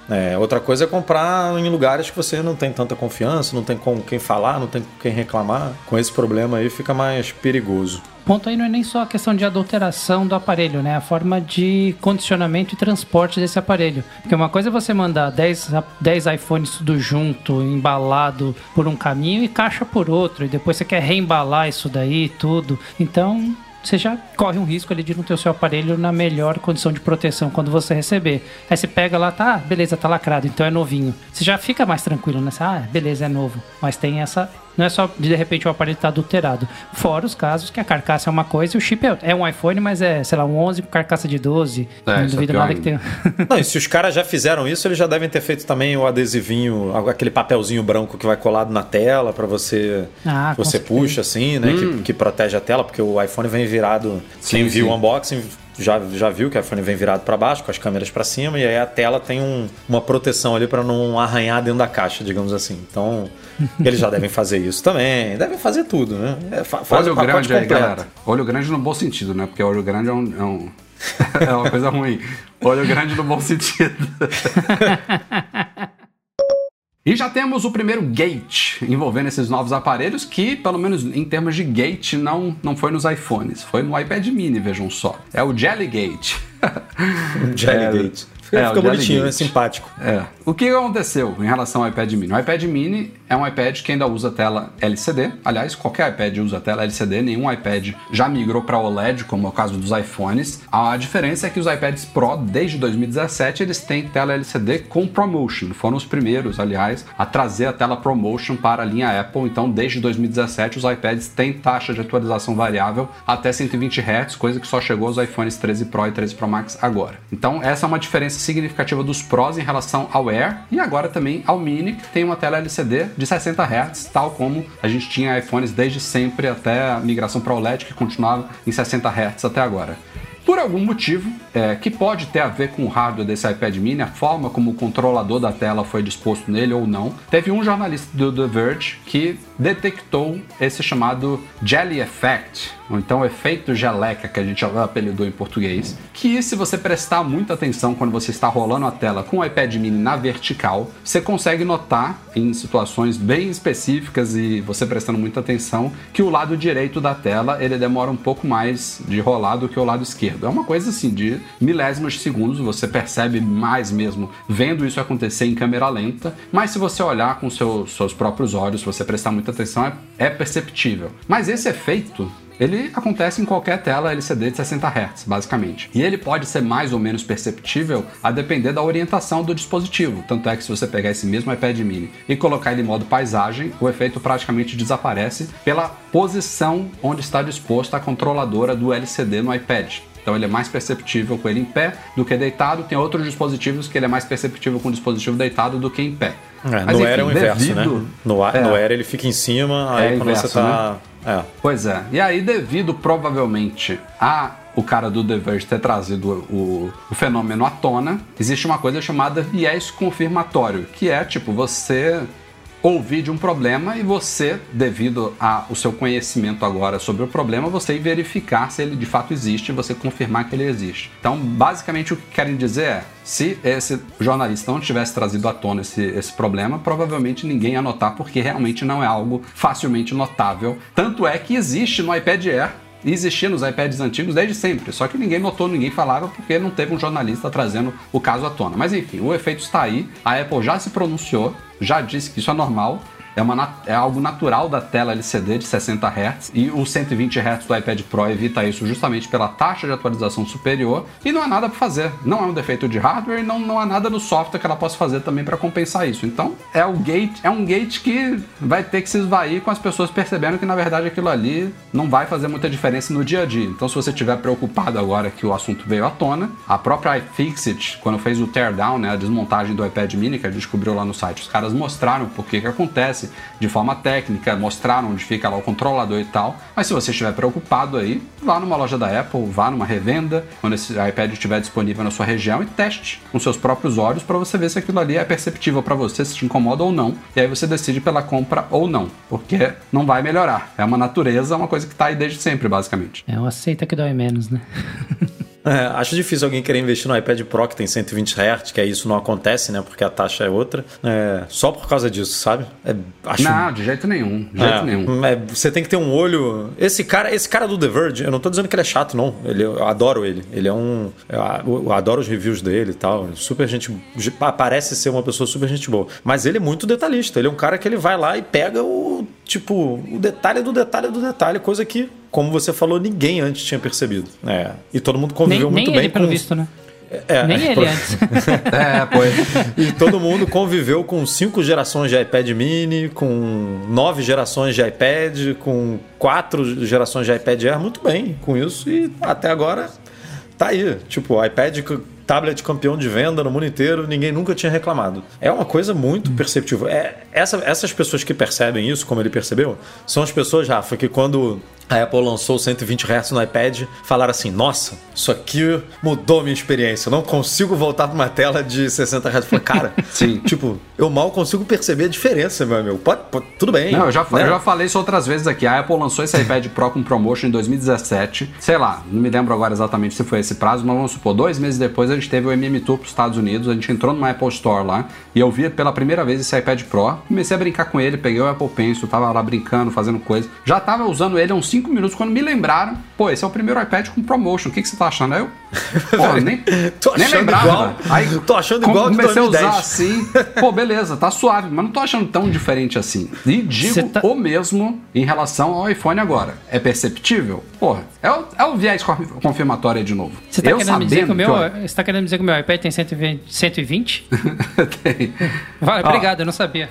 Speaker 3: É, outra coisa é comprar em lugares que você não tem tanta confiança, não tem com quem falar, não tem com quem reclamar. Com esse problema aí fica mais perigoso.
Speaker 4: O ponto aí não é nem só a questão de adulteração do aparelho, né? A forma de condicionamento e transporte desse aparelho. Porque uma coisa é você mandar 10, a- 10 iPhones tudo junto, embalado por um caminho e caixa por outro. E depois você quer reembalar isso daí, tudo. Então, você já corre um risco ali de não ter o seu aparelho na melhor condição de proteção quando você receber. Aí você pega lá, tá, beleza, tá lacrado, então é novinho. Você já fica mais tranquilo, né? Você, Ah, beleza, é novo. Mas tem essa. Não é só de, de repente o aparelho tá adulterado. Fora os casos que a carcaça é uma coisa e o chip é, é um iPhone, mas é, sei lá, um 11 com carcaça de 12.
Speaker 2: É,
Speaker 4: não
Speaker 2: é
Speaker 4: duvido nada que tenha.
Speaker 3: Não, e se os caras já fizeram isso, eles já devem ter feito também o adesivinho, aquele papelzinho branco que vai colado na tela pra você.
Speaker 4: Ah,
Speaker 3: você puxa assim, né? Que, que protege a tela, porque o iPhone vem virado.
Speaker 2: Sim,
Speaker 3: quem viu o unboxing já, já viu que o iPhone vem virado pra baixo, com as câmeras pra cima, e aí a tela tem um- uma proteção ali pra não arranhar dentro da caixa, digamos assim. Então, eles já devem fazer isso também. Devem fazer tudo, né? É, fa- faz
Speaker 2: Olho grande aí,
Speaker 3: completo.
Speaker 2: galera. Olho grande no bom sentido, né? Porque olho grande é um. É, um- é uma coisa ruim. Olho grande no bom sentido. E já temos o primeiro gate envolvendo esses novos aparelhos, que, pelo menos em termos de gate, não, não foi nos iPhones, foi no iPad mini, vejam só. É o Jellygate.
Speaker 3: Jellygate.
Speaker 2: É,
Speaker 3: Fica
Speaker 2: o
Speaker 3: bonitinho, é simpático.
Speaker 2: É. O que aconteceu em relação ao iPad mini? O iPad mini é um iPad que ainda usa tela LCD. Aliás, qualquer iPad usa tela LCD, nenhum iPad já migrou para OLED, como é o caso dos iPhones. A diferença é que os iPads Pro, desde 2017, eles têm tela LCD com ProMotion. Foram os primeiros, aliás, a trazer a tela ProMotion para a linha Apple. Então, desde 2017, os iPads têm taxa de atualização variável até 120 Hz, coisa que só chegou aos iPhones 13 Pro e 13 Pro Max agora. Então, essa é uma diferença significativa dos Pros em relação ao Air e agora também ao Mini, que tem uma tela LCD de 60 Hz, tal como a gente tinha iPhones desde sempre até a migração para OLED, que continuava em 60 Hz até agora. Por algum motivo, é, que pode ter a ver com o hardware desse iPad mini, a forma como o controlador da tela foi disposto nele ou não, teve um jornalista do The Verge que detectou esse chamado Jelly Effect, ou então efeito geleca, que a gente apelidou em português, que se você prestar muita atenção quando você está rolando a tela com o iPad mini na vertical, você consegue notar em situações bem específicas e você prestando muita atenção que o lado direito da tela ele demora um pouco mais de rolar do que o lado esquerdo. É uma coisa assim de milésimos de segundos, você percebe mais mesmo vendo isso acontecer em câmera lenta, mas se você olhar com seus, seus próprios olhos, se você prestar muita atenção, é, é perceptível. Mas esse efeito ele acontece em qualquer tela LCD de 60 Hz, basicamente. E ele pode ser mais ou menos perceptível a depender da orientação do dispositivo. Tanto é que se você pegar esse mesmo iPad mini e colocar ele em modo paisagem, o efeito praticamente desaparece pela posição onde está disposta a controladora do LCD no iPad. Então ele é mais perceptível com ele em pé do que deitado. Tem outros dispositivos que ele é mais perceptível com o dispositivo deitado do que em pé.
Speaker 3: É,
Speaker 2: Mas,
Speaker 3: no
Speaker 2: enfim,
Speaker 3: Air é o inverso,
Speaker 2: devido-
Speaker 3: né? No,
Speaker 2: É.
Speaker 3: no Air ele fica em cima, aí
Speaker 2: É
Speaker 3: quando
Speaker 2: inverso,
Speaker 3: você tá. É.
Speaker 2: Pois é. E aí, devido provavelmente a o cara do The Verge ter trazido o, o fenômeno à tona, existe uma coisa chamada viés confirmatório, que é tipo, você ouvir de um problema e você, devido ao seu conhecimento agora sobre o problema, você ir verificar se ele de fato existe e você confirmar que ele existe. Então, basicamente, o que querem dizer é: se esse jornalista não tivesse trazido à tona esse, esse problema, provavelmente ninguém ia notar, porque realmente não é algo facilmente notável. Tanto é que existe no iPad Air existia nos iPads antigos desde sempre, só que ninguém notou, ninguém falava porque não teve um jornalista trazendo o caso à tona. Mas enfim, o efeito está aí, a Apple já se pronunciou, já disse que isso é normal, é, uma, é algo natural da tela LCD de 60 Hz e o 120 Hz do iPad Pro evita isso justamente pela taxa de atualização superior e não há nada para fazer. Não é um defeito de hardware não, não há nada no software que ela possa fazer também para compensar isso. Então é o gate, é um gate que vai ter que se esvair com as pessoas percebendo que na verdade aquilo ali não vai fazer muita diferença no dia a dia. Então se você estiver preocupado agora que o assunto veio à tona, a própria iFixit, quando fez o teardown, né, a desmontagem do iPad mini que a gente descobriu lá no site, os caras mostraram por que que acontece de forma técnica, mostraram onde fica lá o controlador e tal. Mas se você estiver preocupado aí, vá numa loja da Apple, vá numa revenda, quando esse iPad estiver disponível na sua região e teste com seus próprios olhos para você ver se aquilo ali é perceptível para você, se te incomoda ou não. E aí você decide pela compra ou não, porque não vai melhorar. É uma natureza, é uma coisa que está aí desde sempre, basicamente.
Speaker 4: É, uma aceita que dói menos, né?
Speaker 3: É, acho difícil alguém querer investir no iPad Pro que tem 120 Hz, que é isso não acontece, né? Porque a taxa é outra. É, só por causa disso, sabe? É,
Speaker 2: acho... Não, de jeito nenhum. De jeito
Speaker 3: é,
Speaker 2: nenhum.
Speaker 3: É, você tem que ter um olho. Esse cara, esse cara do The Verge, eu não tô dizendo que ele é chato, não. Ele, eu adoro ele. Ele é um. Eu, adoro os reviews dele e tal. Super gente. Parece ser uma pessoa super gente boa. Mas ele é muito detalhista. Ele é um cara que ele vai lá e pega o. Tipo, o detalhe do detalhe do detalhe, coisa que como você falou, ninguém antes tinha percebido. É. E todo mundo conviveu
Speaker 4: nem,
Speaker 3: muito
Speaker 4: nem
Speaker 3: bem
Speaker 4: ele,
Speaker 3: com.
Speaker 4: Pelo visto, né?
Speaker 3: É,
Speaker 4: Nem ele antes.
Speaker 2: é, pois.
Speaker 3: E todo mundo conviveu com cinco gerações de iPad mini, com nove gerações de iPad, com quatro gerações de iPad Air, muito bem com isso. E até agora tá aí. Tipo, iPad tablet campeão de venda no mundo inteiro, ninguém nunca tinha reclamado. É uma coisa muito perceptível. É, essa, essas pessoas que percebem isso, como ele percebeu, são as pessoas, Rafa, que quando a Apple lançou 120 Hz no iPad, falaram assim: nossa, isso aqui mudou minha experiência. Eu não consigo voltar para uma tela de 60 Hz. Falei, cara, sim. Tipo, eu mal consigo perceber a diferença, meu amigo. Pode, pode tudo bem.
Speaker 2: Não, eu já, né? eu já falei isso outras vezes aqui. A Apple lançou esse iPad Pro com promotion em 2017. Sei lá, não me lembro agora exatamente se foi esse prazo, mas vamos supor, dois meses depois a gente teve o MM Tour para os Estados Unidos. A gente entrou numa Apple Store lá e eu vi pela primeira vez esse iPad Pro. Comecei a brincar com ele, peguei o Apple Pencil, tava lá brincando, fazendo coisa. Já tava usando ele há uns 5 minutos quando me lembraram. Pô, esse é o primeiro iPad com promotion. O que, que você tá achando? Aí eu. Pô, nem,
Speaker 3: tô achando nem lembrava. Igual, Aí tô achando igual
Speaker 2: comecei a usar assim. Pô, beleza, tá suave, mas não tô achando tão diferente assim. E digo tá... o mesmo em relação ao iPhone agora. É perceptível? Porra, é o, é o viés confirmatório de novo.
Speaker 4: Você tá, eu querendo, me dizer que o meu, que você tá querendo dizer que o meu iPad tem 120? 120? tem. Vai, obrigado, eu não sabia.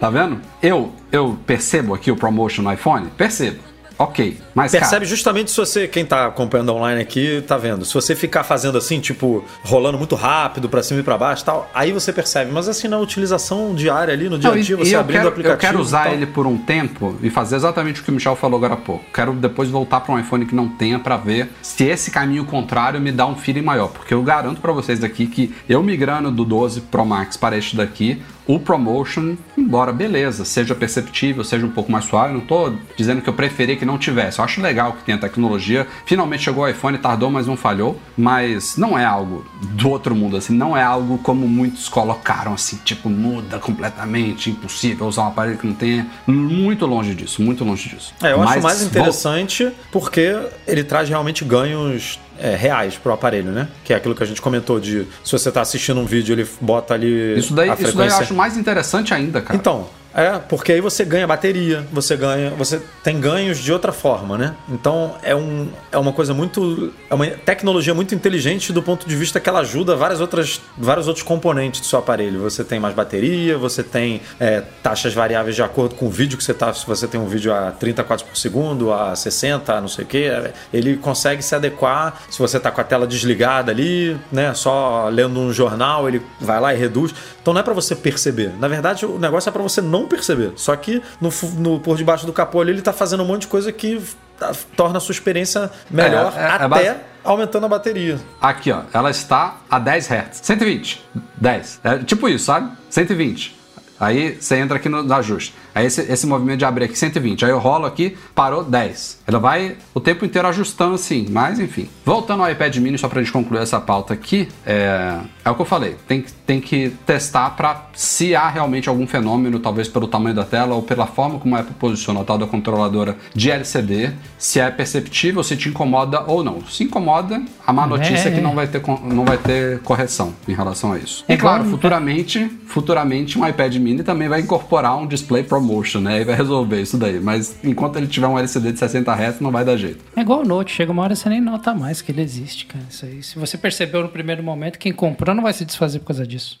Speaker 2: Tá vendo? Eu, eu percebo aqui o promotion no iPhone? Percebo. Ok, mas
Speaker 3: percebe
Speaker 2: cara...
Speaker 3: justamente se você, quem tá acompanhando online aqui, tá vendo. Se você ficar fazendo assim, tipo, rolando muito rápido para cima e para baixo, tal, aí você percebe. Mas assim na utilização diária ali no dia a dia, você abrindo
Speaker 2: quero,
Speaker 3: o aplicativo.
Speaker 2: Eu quero usar ele por um tempo e fazer exatamente o que o Michel falou agora há pouco. Quero depois voltar para um iPhone que não tenha para ver se esse caminho contrário me dá um feeling maior, porque eu garanto para vocês daqui que eu migrando do 12 Pro Max para este daqui, o promotion, embora beleza, seja perceptível, seja um pouco mais suave, não estou dizendo que eu preferia que não tivesse. Eu acho legal que tenha tecnologia. Finalmente chegou o iPhone, tardou, mas não falhou. Mas não é algo do outro mundo, assim, não é algo como muitos colocaram, assim, tipo, muda completamente, impossível usar um aparelho que não tenha. Muito longe disso, muito longe disso.
Speaker 3: É, eu mas, acho mais interessante porque ele traz realmente ganhos é, reais pro aparelho, né? Que é aquilo que a gente comentou de se você está assistindo um vídeo, ele bota ali.
Speaker 2: Isso daí, isso daí eu acho mais interessante ainda, cara.
Speaker 3: Então, é, porque aí você ganha bateria, você ganha, você tem ganhos de outra forma, né? Então é, um, é uma coisa muito, é uma tecnologia muito inteligente do ponto de vista que ela ajuda várias outras, vários outros componentes do seu aparelho. Você tem mais bateria, você tem é, taxas variáveis de acordo com o vídeo que você tá. Se você tem um vídeo a 30 quadros por segundo, a 60, não sei o que, ele consegue se adequar. Se você está com a tela desligada ali, né? Só lendo um jornal, ele vai lá e reduz. Então não é para você perceber. Na verdade, o negócio é para você não perceber. Só que no, no, por debaixo do capô ali, ele está fazendo um monte de coisa que tá, torna a sua experiência melhor, é, é, é até base... aumentando a bateria.
Speaker 2: Aqui, ó, ela está a 10 Hz. 120. 10. É tipo isso, sabe? 120. Aí você entra aqui no ajuste. Aí esse, esse movimento de abrir aqui 120. Aí eu rolo aqui, parou 10. Ela vai o tempo inteiro ajustando assim, mas enfim. Voltando ao iPad mini, só pra gente concluir essa pauta aqui, é, é o que eu falei. Tem, tem que testar para se há realmente algum fenômeno, talvez pelo tamanho da tela ou pela forma como a Apple posicionou a tal da controladora de LCD, se é perceptível, se te incomoda ou não. Se incomoda, a má notícia é, é que não vai, ter, não vai ter correção em relação a isso. É e claro, futuramente, futuramente um iPad mini também vai incorporar um display ProMotion, né? E vai resolver isso daí. Mas enquanto ele tiver um LCD de 60 Hz, não vai dar jeito.
Speaker 4: É igual o Note, chega uma hora você nem nota mais que ele existe, cara. Isso aí. Se você percebeu no primeiro momento, quem comprou não vai se desfazer por causa disso.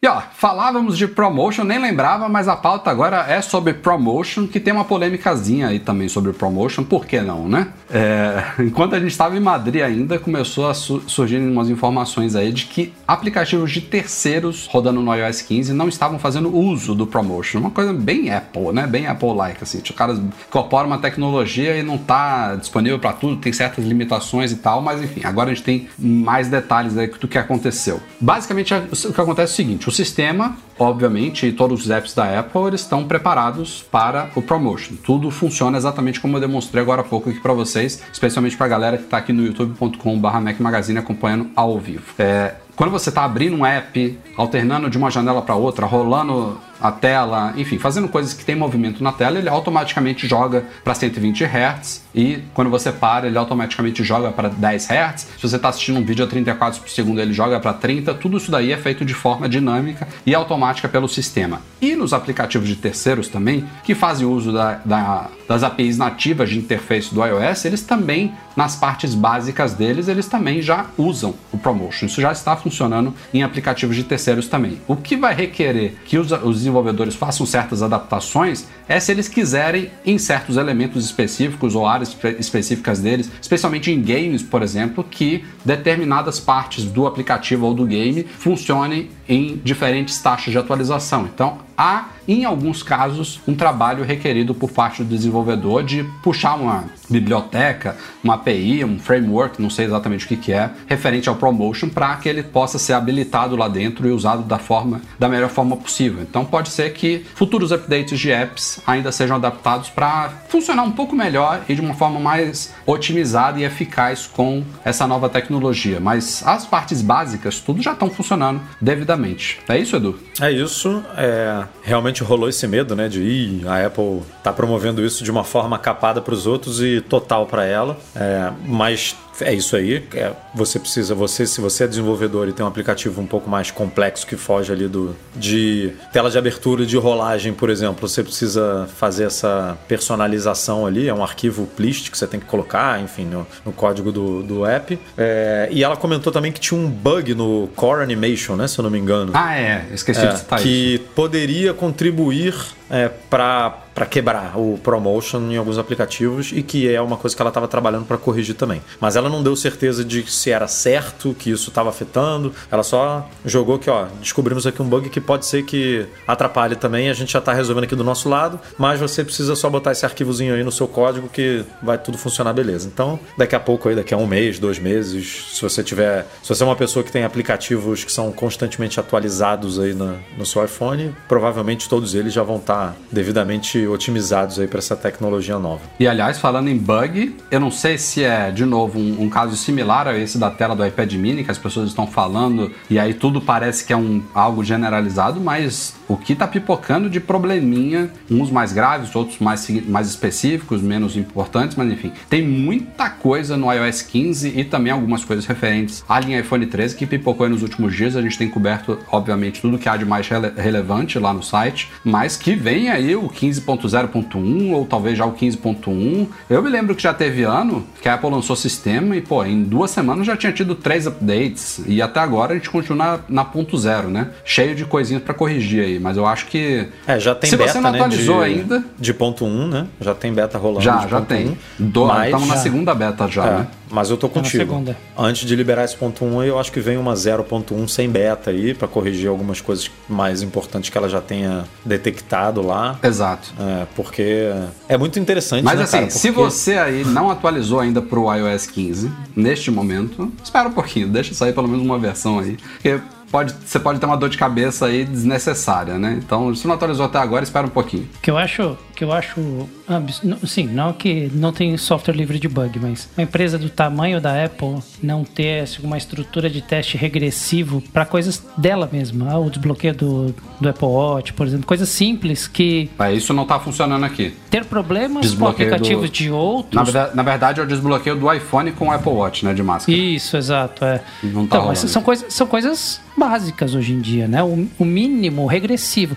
Speaker 2: E ó, falávamos de promotion, nem lembrava, mas a pauta agora é sobre promotion, que tem uma polêmicazinha aí também sobre promotion, por que não, né? É, enquanto a gente estava em Madrid ainda, começou a su surgir umas informações aí de que aplicativos de terceiros rodando no iOS 15 não estavam fazendo uso do promotion. Uma coisa bem Apple, né? Bem Apple-like, assim. Os caras incorporam uma tecnologia e não está disponível para tudo, tem certas limitações e tal, mas enfim, agora a gente tem mais detalhes aí do que aconteceu. Basicamente, o que acontece é o seguinte, o sistema, obviamente, e todos os apps da Apple estão preparados para o promotion. Tudo funciona exatamente como eu demonstrei agora há pouco aqui para vocês, especialmente para a galera que está aqui no youtube.com/mac Magazine acompanhando ao vivo. É, quando você está abrindo um app, alternando de uma janela para outra, rolando a tela, enfim, fazendo coisas que tem movimento na tela, ele automaticamente joga para 120 Hz e quando você para, ele automaticamente joga para 10 Hz. Se você está assistindo um vídeo a 34 quadros por segundo, ele joga para 30. Tudo isso daí é feito de forma dinâmica e automática pelo sistema. E nos aplicativos de terceiros também, que fazem uso da, da, das APIs nativas de interface do iOS, eles também, nas partes básicas deles, eles também já usam o Promotion. Isso já está funcionando em aplicativos de terceiros também. O que vai requerer que os, os desenvolvedores façam certas adaptações é se eles quiserem em certos elementos específicos ou áreas específicas deles, especialmente em games, por exemplo, que determinadas partes do aplicativo ou do game funcionem em diferentes taxas de atualização. Então, há, em alguns casos, um trabalho requerido por parte do desenvolvedor de puxar uma biblioteca, uma API, um framework, não sei exatamente o que, que é, referente ao promotion, para que ele possa ser habilitado lá dentro e usado da forma da melhor forma possível. Então pode ser que futuros updates de apps ainda sejam adaptados para funcionar um pouco melhor e de uma forma mais otimizada e eficaz com essa nova tecnologia. Mas as partes básicas, tudo já estão funcionando devidamente. É isso, Edu?
Speaker 3: É isso. É, realmente rolou esse medo, né, de ir, a Apple tá promovendo isso de uma forma capada para os outros e total para ela. É, mas é isso aí. É, você precisa, você, se você é desenvolvedor e tem um aplicativo um pouco mais complexo que foge ali do de tela de abertura e de rolagem, por exemplo, você precisa fazer essa personalização ali. É um arquivo plist que você tem que colocar, enfim, no, no código do, do app. É, e ela comentou também que tinha um bug no Core Animation, né? Se eu não me engano.
Speaker 2: Ah, é. Esqueci é, de citar
Speaker 3: que isso. Que poderia contribuir é, para quebrar o promotion em alguns aplicativos e que é uma coisa que ela estava trabalhando para corrigir também. Mas ela não deu certeza de se era certo que isso estava afetando. Ela só jogou que, ó, descobrimos aqui um bug que pode ser que atrapalhe também. A gente já está resolvendo aqui do nosso lado, mas você precisa só botar esse arquivozinho aí no seu código que vai tudo funcionar beleza. Então, daqui a pouco aí, daqui a um mês, dois meses, se você tiver, se você é uma pessoa que tem aplicativos que são constantemente atualizados aí no, no seu iPhone, provavelmente todos eles já vão estar tá devidamente otimizados aí para essa tecnologia nova.
Speaker 2: E aliás, falando em bug, eu não sei se é de novo um, um, caso similar a esse da tela do iPad Mini que as pessoas estão falando e aí tudo parece que é um algo generalizado, mas o que está pipocando de probleminha, uns mais graves, outros mais, mais específicos, menos importantes, mas enfim, tem muita coisa no iOS 15 e também algumas coisas referentes à linha iPhone 13 que pipocou nos últimos dias. A gente tem coberto, obviamente, tudo que há de mais rele relevante lá no site, mas que vem aí o 15.0.1 ou talvez já o 15.1. Eu me lembro que já teve ano que a Apple lançou sistema e, pô, em duas semanas já tinha tido três updates e até agora a gente continua na, na ponto zero, né? Cheio de coisinhas para corrigir aí mas eu acho que.
Speaker 3: É, já tem
Speaker 2: Se
Speaker 3: beta,
Speaker 2: você não
Speaker 3: né,
Speaker 2: atualizou
Speaker 3: de,
Speaker 2: ainda.
Speaker 3: De ponto 1, né? Já tem beta rolando.
Speaker 2: Já, já tem. Estamos na segunda beta já, é, né?
Speaker 3: Mas eu tô contigo. Antes de liberar esse ponto 1, eu acho que vem uma 0.1 sem beta aí, para corrigir algumas coisas mais importantes que ela já tenha detectado lá.
Speaker 2: Exato.
Speaker 3: É, porque é muito interessante.
Speaker 2: Mas
Speaker 3: né,
Speaker 2: assim,
Speaker 3: cara? Porque...
Speaker 2: se você aí não atualizou ainda pro iOS 15, neste momento, espera um pouquinho, deixa sair pelo menos uma versão aí. Porque pode, você pode ter uma dor de cabeça aí desnecessária, né? Então, se não atualizou até agora, espera um pouquinho.
Speaker 4: que eu acho que eu acho sim não que não tem software livre de bug mas uma empresa do tamanho da Apple não ter assim, uma estrutura de teste regressivo para coisas dela mesma ah, o desbloqueio do, do Apple Watch por exemplo coisas simples que
Speaker 2: É, isso não tá funcionando aqui.
Speaker 4: ter problemas com
Speaker 2: Desbloqueio
Speaker 4: aplicativos
Speaker 2: do-
Speaker 4: de
Speaker 2: Na
Speaker 4: outros
Speaker 2: verdade, na verdade, é o desbloqueio do iPhone com o Apple Watch, né? De máscara.
Speaker 4: Isso, exato. É.
Speaker 2: Não tá
Speaker 4: então, são, coisas, são coisas básicas hoje em dia, né? O, o mínimo regressivo.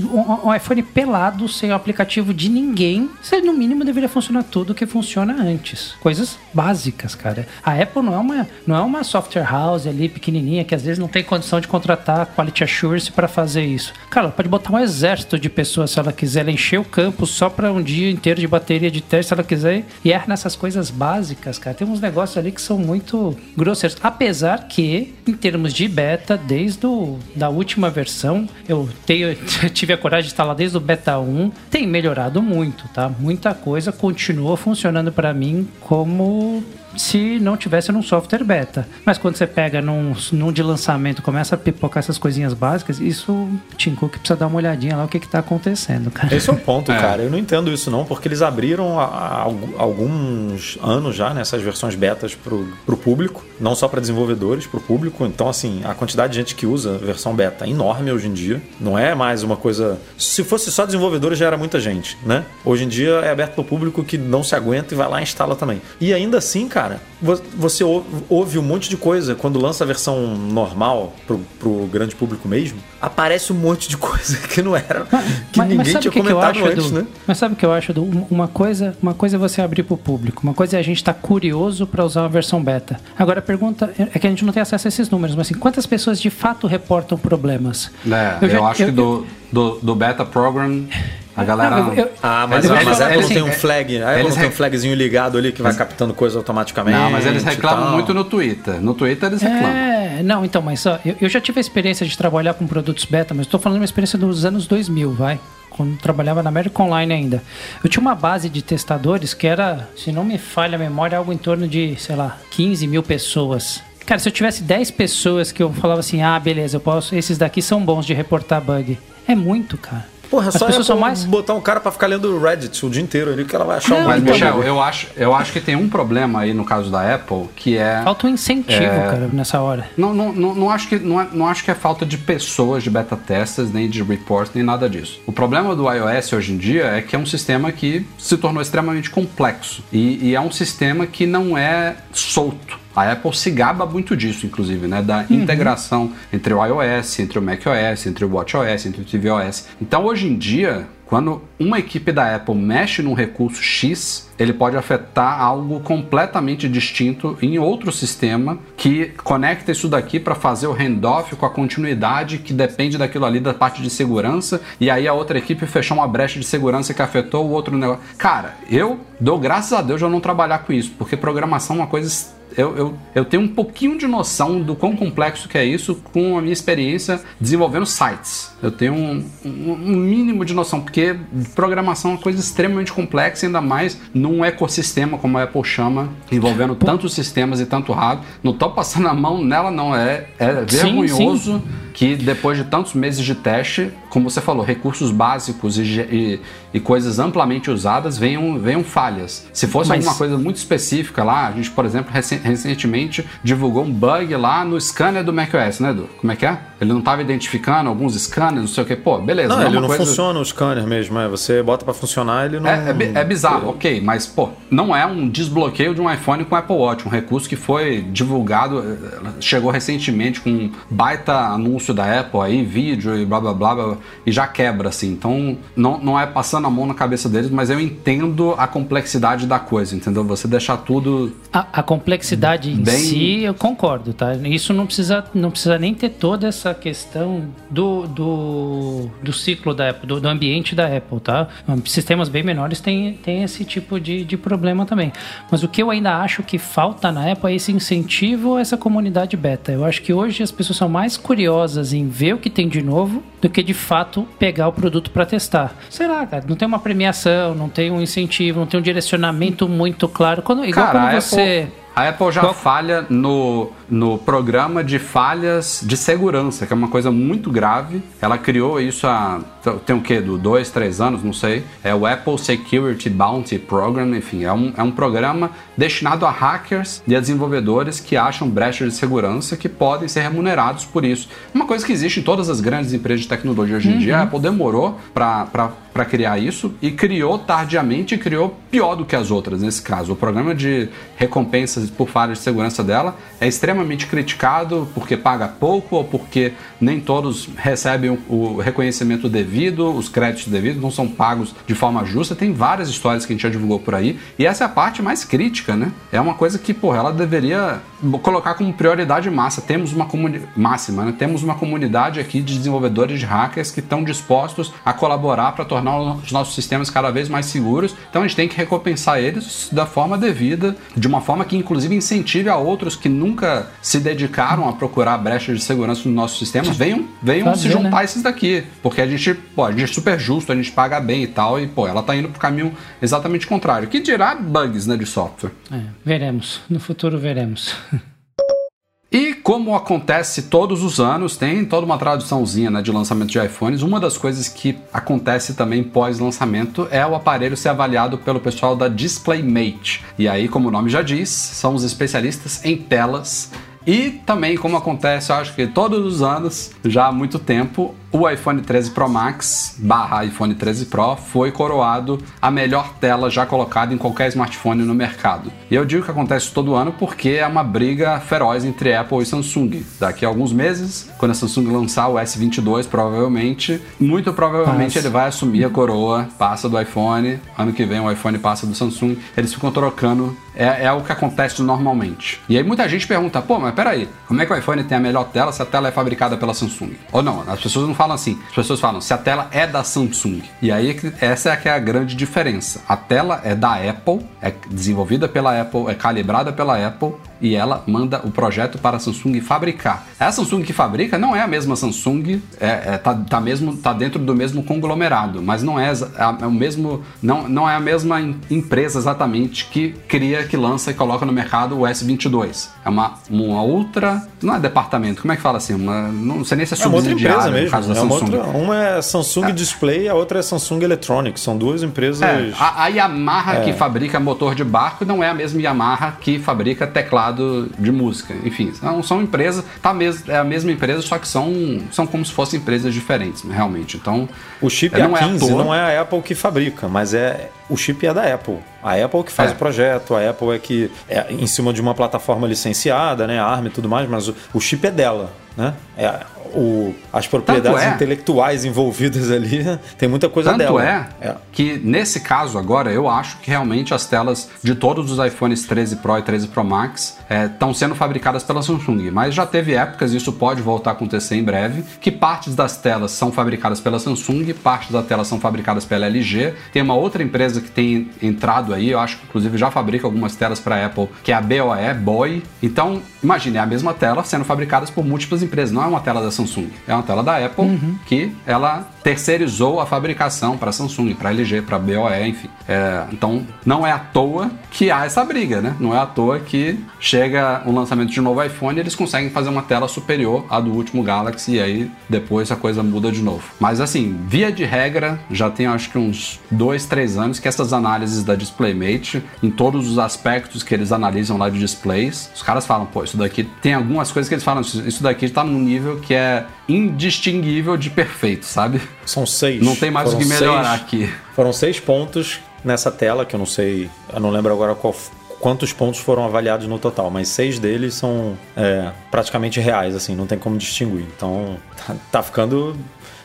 Speaker 4: Um, um iPhone pelado sem o aplicativo de ninguém, você, no mínimo deveria funcionar tudo que funciona antes. Coisas básicas, cara. A Apple não é uma, não é uma software house ali pequenininha que às vezes não tem condição de contratar quality assurance para fazer isso. Cara, ela pode botar um exército de pessoas se ela quiser, ela encher o campo só para um dia inteiro de bateria de teste se ela quiser. E erra nessas coisas básicas, cara. Tem uns negócios ali que são muito grosseiros. Apesar que, em termos de beta, desde o, da última versão, eu tenho, tive a coragem de instalar desde o beta 1, tem melhorado muito, tá? Muita coisa continua funcionando para mim como se não tivesse num software beta. Mas quando você pega num, num de lançamento começa a pipocar essas coisinhas básicas, isso o Tim Cook precisa dar uma olhadinha lá o que, que tá acontecendo, cara.
Speaker 3: Esse é o ponto,
Speaker 2: É.
Speaker 3: cara. Eu não entendo isso não, porque eles abriram há, há algu- alguns anos já nessas versões betas pro, pro público, não só para desenvolvedores, pro público. Então, assim, a quantidade de gente que usa a versão beta é enorme hoje em dia. Não é mais uma coisa. Se fosse só desenvolvedores, já era muita gente, né? Hoje em dia é aberto pro público que não se aguenta e vai lá e instala também. E ainda assim, cara, vo- você ou- ouve um monte de coisa quando lança a versão normal pro, pro grande público mesmo. Aparece um monte de coisa que não era. Que
Speaker 4: Mas- mas
Speaker 3: ninguém
Speaker 4: sabe
Speaker 3: tinha
Speaker 4: o que que eu
Speaker 3: comentado
Speaker 4: acho,
Speaker 3: antes,
Speaker 4: Edu?
Speaker 3: né?
Speaker 4: Mas sabe o que eu acho, Edu? Um- Uma coisa, uma coisa é você abrir para o público, uma coisa é a gente estar curioso para usar uma versão beta. Agora a pergunta é que a gente não tem acesso a esses números, mas assim, quantas pessoas de fato reportam problemas?
Speaker 2: É, eu,
Speaker 4: já-
Speaker 2: acho que do, do, do beta program, a galera.
Speaker 4: Não, eu- eu-
Speaker 3: Ah, mas,
Speaker 2: Eles-
Speaker 3: a- mas a Apple
Speaker 2: eles-
Speaker 3: tem um flag. A Apple tem um flagzinho ligado ali que vai captando coisa automaticamente.
Speaker 2: Não, mas eles reclamam muito no Twitter. No Twitter eles reclamam.
Speaker 4: É, não, então, mas ó, eu, eu já tive a experiência de trabalhar com produtos beta, mas estou falando de uma experiência dos anos 2000, vai. Quando eu trabalhava na American Online ainda. Eu tinha uma base de testadores que era, se não me falha a memória, algo em torno de, sei lá, 15 mil pessoas. Cara, se eu tivesse 10 pessoas que eu falava assim, ah, beleza, eu posso, esses daqui são bons de reportar bug. É muito, cara.
Speaker 3: Porra, é
Speaker 4: As
Speaker 3: só
Speaker 4: pessoas são mais.
Speaker 3: botar um cara pra ficar lendo o Reddit o dia inteiro ali que ela vai achar
Speaker 4: Não,
Speaker 3: um
Speaker 2: Mas,
Speaker 4: então-
Speaker 2: Michel, eu acho, eu acho que tem um problema aí no caso da Apple, que é.
Speaker 4: Falta um incentivo,
Speaker 2: É.
Speaker 4: cara, nessa hora.
Speaker 2: Não, não, não, não acho que, não, é, não acho que é falta de pessoas de beta testers, nem de reports, nem nada disso. O problema do iOS hoje em dia é que é um sistema que se tornou extremamente complexo. E, e é um sistema que não é solto. A Apple se gaba muito disso, inclusive, né? Da integração entre o iOS, entre o macOS, entre o watchOS, entre o tvOS. Então, hoje em dia, quando uma equipe da Apple mexe num recurso X, ele pode afetar algo completamente distinto em outro sistema que conecta isso daqui para fazer o handoff com a continuidade que depende daquilo ali da parte de segurança e aí a outra equipe fechou uma brecha de segurança que afetou o outro negócio. Cara, eu dou graças a Deus de eu não trabalhar com isso, porque programação é uma coisa eu, eu, eu tenho um pouquinho de noção do quão complexo que é isso com a minha experiência desenvolvendo sites. Eu tenho um, um- um mínimo de noção, porque programação é uma coisa extremamente complexa, ainda mais num ecossistema, como a Apple chama, envolvendo tantos sistemas e tanto hardware. Não tô passando a mão nela, não. É, é
Speaker 4: Sim,
Speaker 2: vergonhoso que depois de tantos meses de teste, como você falou, recursos básicos e, e- e coisas amplamente usadas venham, venham falhas. Se fosse
Speaker 4: Mas-
Speaker 2: alguma coisa muito específica lá, a gente, por exemplo, recen- recentemente divulgou um bug lá no scanner do macOS, né, Edu? Como é que é? Ele não estava identificando alguns scanners, não sei o que. Pô, beleza.
Speaker 3: Não,
Speaker 2: é
Speaker 3: ele não
Speaker 2: coisa-
Speaker 3: funciona o scanner mesmo, é. Você bota pra funcionar, ele não.
Speaker 2: É, é é bizarro, ok, mas pô, não é um desbloqueio de um iPhone com Apple Watch, um recurso que foi divulgado, eh, chegou recentemente com um baita anúncio da Apple aí, vídeo e blá blá blá, blá e já quebra assim. Então não, não é passando a mão na cabeça deles, mas eu entendo a complexidade da coisa, entendeu? Você deixar tudo.
Speaker 4: A, a complexidade em
Speaker 2: Bem-
Speaker 4: si, eu concordo, tá? Isso não precisa, não precisa nem ter toda essa questão do, do, do ciclo da Apple, do, do ambiente da Apple, tá? Sistemas bem menores têm, têm esse tipo de, de problema também. Mas o que eu ainda acho que falta na Apple é esse incentivo a essa comunidade beta. Eu acho que hoje as pessoas são mais curiosas em ver o que tem de novo do que de fato pegar o produto para testar. Será, cara? Não tem uma premiação, não tem um incentivo, não tem um direcionamento muito claro. Quando, igual
Speaker 2: Cara,
Speaker 4: quando
Speaker 2: a
Speaker 4: você.
Speaker 2: A Apple já falha no, no programa de falhas de segurança, que é uma coisa muito grave. Ela criou isso há. tem o quê? Do dois, três anos, não sei. É o Apple Security Bounty Program, enfim, é um, é um programa destinado a hackers e a desenvolvedores que acham brechas de segurança que podem ser remunerados por isso. Uma coisa que existe em todas as grandes empresas de tecnologia hoje em uhum. dia. A Apple demorou para criar isso e criou tardiamente criou pior do que as outras nesse caso. O programa de recompensas por falhas de segurança dela é extremamente criticado porque paga pouco ou porque nem todos recebem o reconhecimento devido, os créditos devidos não são pagos de forma justa. Tem várias histórias que a gente já divulgou por aí e essa é a parte mais crítica, né? É uma coisa que, porra, ela deveria colocar como prioridade massa. Temos uma comunidade máxima, né? Temos uma comunidade aqui de desenvolvedores de hackers que estão dispostos a colaborar para tornar os nossos sistemas cada vez mais seguros. Então a gente tem que recompensar eles da forma devida, de uma forma que inclusive incentive a outros que nunca se dedicaram a procurar brechas de segurança nos nossos sistemas, venham, venham Fazer, se juntar né? esses daqui. Porque a gente, pô, a gente é super justo, a gente paga bem e tal, e pô, ela tá indo pro caminho exatamente contrário. Que dirá bugs né, de software.
Speaker 4: É, veremos. No futuro veremos.
Speaker 2: E como acontece todos os anos, tem toda uma traduçãozinha né, de lançamento de iPhones. Uma das coisas que acontece também pós-lançamento é o aparelho ser avaliado pelo pessoal da DisplayMate. E aí, como o nome já diz, são os especialistas em telas e também, como acontece, eu acho que todos os anos, já há muito tempo, o iPhone 13 Pro Max barra iPhone 13 Pro foi coroado a melhor tela já colocada em qualquer smartphone no mercado. E eu digo que acontece todo ano porque é uma briga feroz entre Apple e Samsung. Daqui a alguns meses, quando a Samsung lançar o S22, provavelmente, muito provavelmente ele vai assumir a coroa, passa do iPhone, ano que vem o iPhone passa do Samsung, eles ficam trocando, é, é o que acontece normalmente. E aí muita gente pergunta, pô, mas peraí, como é que o iPhone tem a melhor tela se a tela é fabricada pela Samsung? Ou não, as pessoas não falam assim. As pessoas falam se a tela é da Samsung. E aí essa é, que é a grande diferença. A tela é da Apple, é desenvolvida pela Apple, é calibrada pela Apple e ela manda o projeto para a Samsung fabricar. A Samsung que fabrica não é a mesma Samsung, é, é tá, tá, mesmo, tá dentro do mesmo conglomerado, mas não é, é o mesmo, não, não é a mesma empresa exatamente que cria, que lança e coloca no mercado o S22. É uma, uma outra, não é departamento, como é que fala assim? Uma, não sei nem se é subsidiária
Speaker 3: é no caso da é Samsung. Uma, outra, uma é Samsung é. Display, a outra é Samsung Electronics. São duas empresas. É,
Speaker 2: a, a, Yamaha que é. fabrica motor de barco não é a mesma Yamaha que fabrica teclado de música. Enfim, são, são empresas, tá mes, é a mesma empresa, só que são, são como se fossem empresas diferentes, realmente. Então,
Speaker 3: o chip não A15 é não é a Apple que fabrica, mas é o chip é da Apple. A Apple que faz é. o projeto, a Apple é que é em cima de uma plataforma licenciada, né, ARM e tudo mais, mas o, o chip é dela, né? É, o, as propriedades é, intelectuais envolvidas ali, tem muita coisa
Speaker 2: tanto
Speaker 3: dela.
Speaker 2: É, é que nesse caso agora, eu acho que realmente as telas de todos os iPhones 13 Pro e 13 Pro Max estão é, sendo fabricadas pela Samsung. Mas já teve épocas, e isso pode voltar a acontecer em breve, que partes das telas são fabricadas pela Samsung, partes das telas são fabricadas pela LG. Tem uma outra empresa que tem entrado aí, eu acho que inclusive já fabrica algumas telas para Apple, que é a BOE, BOE. Então, imagine, é a mesma tela sendo fabricadas por múltiplas empresas, não é uma tela da Samsung. É uma tela da Apple uhum. que ela terceirizou a fabricação para Samsung, para LG, para BOE, enfim. É, então não é à toa que há essa briga, né? Não é à toa que chega o lançamento de um novo iPhone e eles conseguem fazer uma tela superior à do último Galaxy e aí depois a coisa muda de novo. Mas assim, via de regra, já tem acho que uns dois, três anos que essas análises da DisplayMate, em todos os aspectos que eles analisam lá de displays, os caras falam, pô, isso daqui tem algumas coisas que eles falam, isso daqui está num nível que é indistinguível de perfeito, sabe?
Speaker 3: São seis.
Speaker 2: Não tem mais o que melhorar seis, aqui.
Speaker 3: Foram seis pontos nessa tela, que eu não sei, eu não lembro agora qual, quantos pontos foram avaliados no total, mas seis deles são é, praticamente reais, assim, não tem como distinguir. Então tá, tá ficando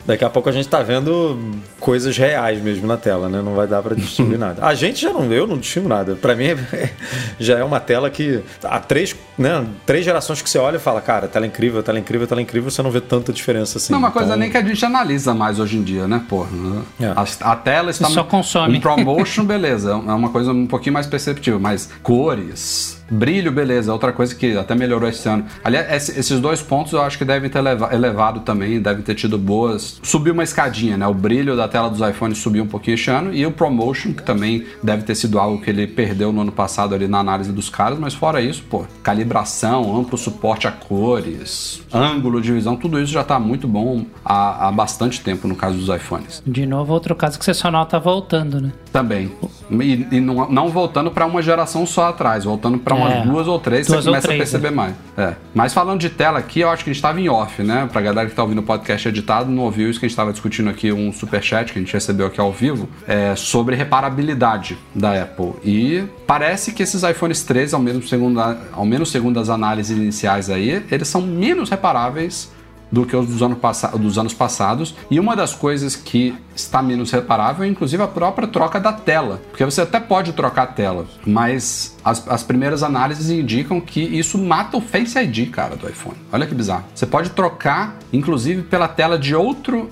Speaker 3: Daqui a pouco a gente tá vendo coisas reais mesmo na tela, né? Não vai dar para distinguir nada. A gente já não, eu não distingo nada. Para mim já é uma tela que há três, né, três gerações que você olha e fala, cara, tela incrível, tela incrível, tela incrível, você não vê tanta diferença assim.
Speaker 2: Não, uma então... coisa nem que a gente analisa mais hoje em dia, né, porra? É. A, a, tela está
Speaker 4: só consome.
Speaker 2: Em ProMotion, beleza, é uma coisa um pouquinho mais perceptível, mas cores, Brilho, beleza, outra coisa que até melhorou esse ano. Aliás, esses dois pontos eu acho que devem ter elevado também, devem ter tido boas. Subiu uma escadinha, né? O brilho da tela dos iPhones subiu um pouquinho esse ano e o Promotion, que também deve ter sido algo que ele perdeu no ano passado ali na análise dos caras, mas fora isso, pô, calibração, amplo suporte a cores, ângulo de visão, tudo isso já tá muito bom há, há bastante tempo no caso dos iPhones.
Speaker 4: De novo, outro caso que você só nota voltando, né?
Speaker 2: Também. E, e não, não, voltando para uma geração só atrás, voltando para umas é, duas ou três, duas você começa três, a perceber né? mais. É. Mas falando de tela aqui, eu acho que a gente estava em off, né? Pra galera que tá ouvindo o podcast editado, não ouviu isso que a gente estava discutindo aqui, um super chat que a gente recebeu aqui ao vivo, é, sobre reparabilidade da Apple. E parece que esses iPhones 13, ao menos segundo, ao menos segundo as análises iniciais aí, eles são menos reparáveis do que os dos, ano dos anos passados. E uma das coisas que está menos reparável é inclusive a própria troca da tela. Porque você até pode trocar a tela, mas as, as primeiras análises indicam que isso mata o Face ID, cara, do iPhone. Olha que bizarro. Você pode trocar, inclusive, pela tela de outro.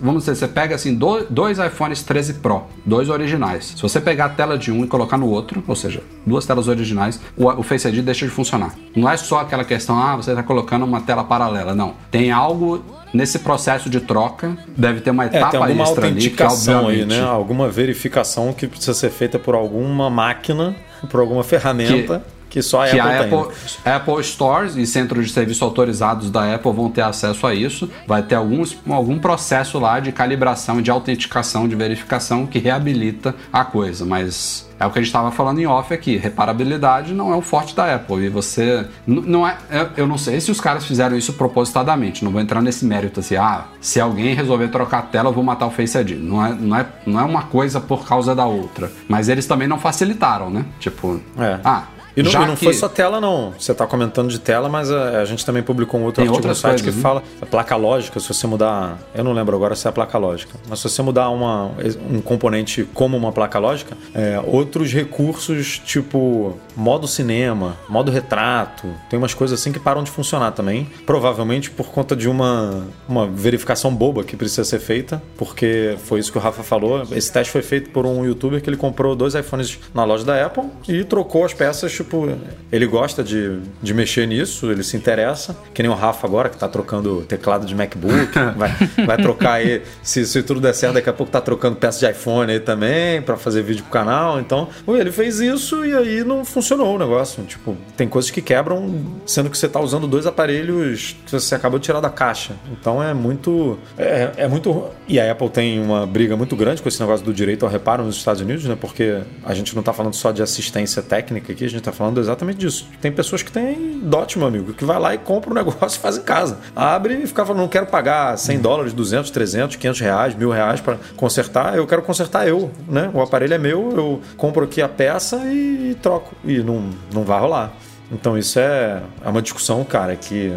Speaker 2: vamos dizer, você pega assim, dois iPhones 13 Pro, dois originais. Se você pegar a tela de um e colocar no outro, ou seja, duas telas originais, o, o Face ID deixa de funcionar. Não é só aquela questão, ah, você está colocando uma tela paralela. Não. Tem algo nesse processo de troca, deve ter uma etapa é, tem
Speaker 3: alguma autenticação ali, que, aí, né? Alguma verificação que precisa ser feita por alguma máquina, por alguma ferramenta. Que só a que Apple a
Speaker 2: Apple, Apple Stores e centros de serviço autorizados da Apple vão ter acesso a isso. Vai ter alguns, algum processo lá de calibração, de autenticação, de verificação que reabilita a coisa, mas é o que a gente estava falando em off aqui. Reparabilidade não é o forte da Apple. E você. Não é. Eu não sei se os caras fizeram isso propositadamente. Não vou entrar nesse mérito assim. Ah, se alguém resolver trocar a tela, eu vou matar o Face ID. Não é, não é, não é uma coisa por causa da outra. Mas eles também não facilitaram, né? Tipo. É. Ah,
Speaker 3: e não, e não que... foi só tela, não. Você está comentando de tela, mas a, a, gente também publicou um outro Tem artigo no site coisas, que né? fala a placa lógica, se você mudar. Eu não lembro agora se é a placa lógica, mas se você mudar uma, um componente como uma placa lógica, é, outros recursos, tipo modo cinema, modo retrato, tem umas coisas assim que param de funcionar também. Provavelmente por conta de uma, uma verificação boba que precisa ser feita, porque foi isso que o Rafa falou. Esse teste foi feito por um youtuber que ele comprou dois iPhones na loja da Apple e trocou as peças tipo, ele gosta de, de mexer nisso, ele se interessa. Que nem o Rafa agora, que tá trocando teclado de MacBook, vai, vai trocar aí, se, se tudo der certo, daqui a pouco tá trocando peças de iPhone aí também, para fazer vídeo pro canal. Então, ele fez isso e aí não funcionou o negócio. Tipo, tem coisas que quebram, sendo que você tá usando dois aparelhos que você acabou de tirar da caixa. Então é muito. É, é muito. E a Apple tem uma briga muito grande com esse negócio do direito ao reparo nos Estados Unidos, né? Porque a gente não tá falando só de assistência técnica aqui, a gente tá falando exatamente disso. Tem pessoas que têm dote, meu amigo, que vai lá e compra um negócio e faz em casa. Abre e fica falando, não quero pagar 100 dólares, 200, 300, 500 reais, mil reais para consertar. Eu quero consertar eu, né? O aparelho é meu, eu compro aqui a peça e troco. E não, não vai rolar. Então isso é, é uma discussão, cara, que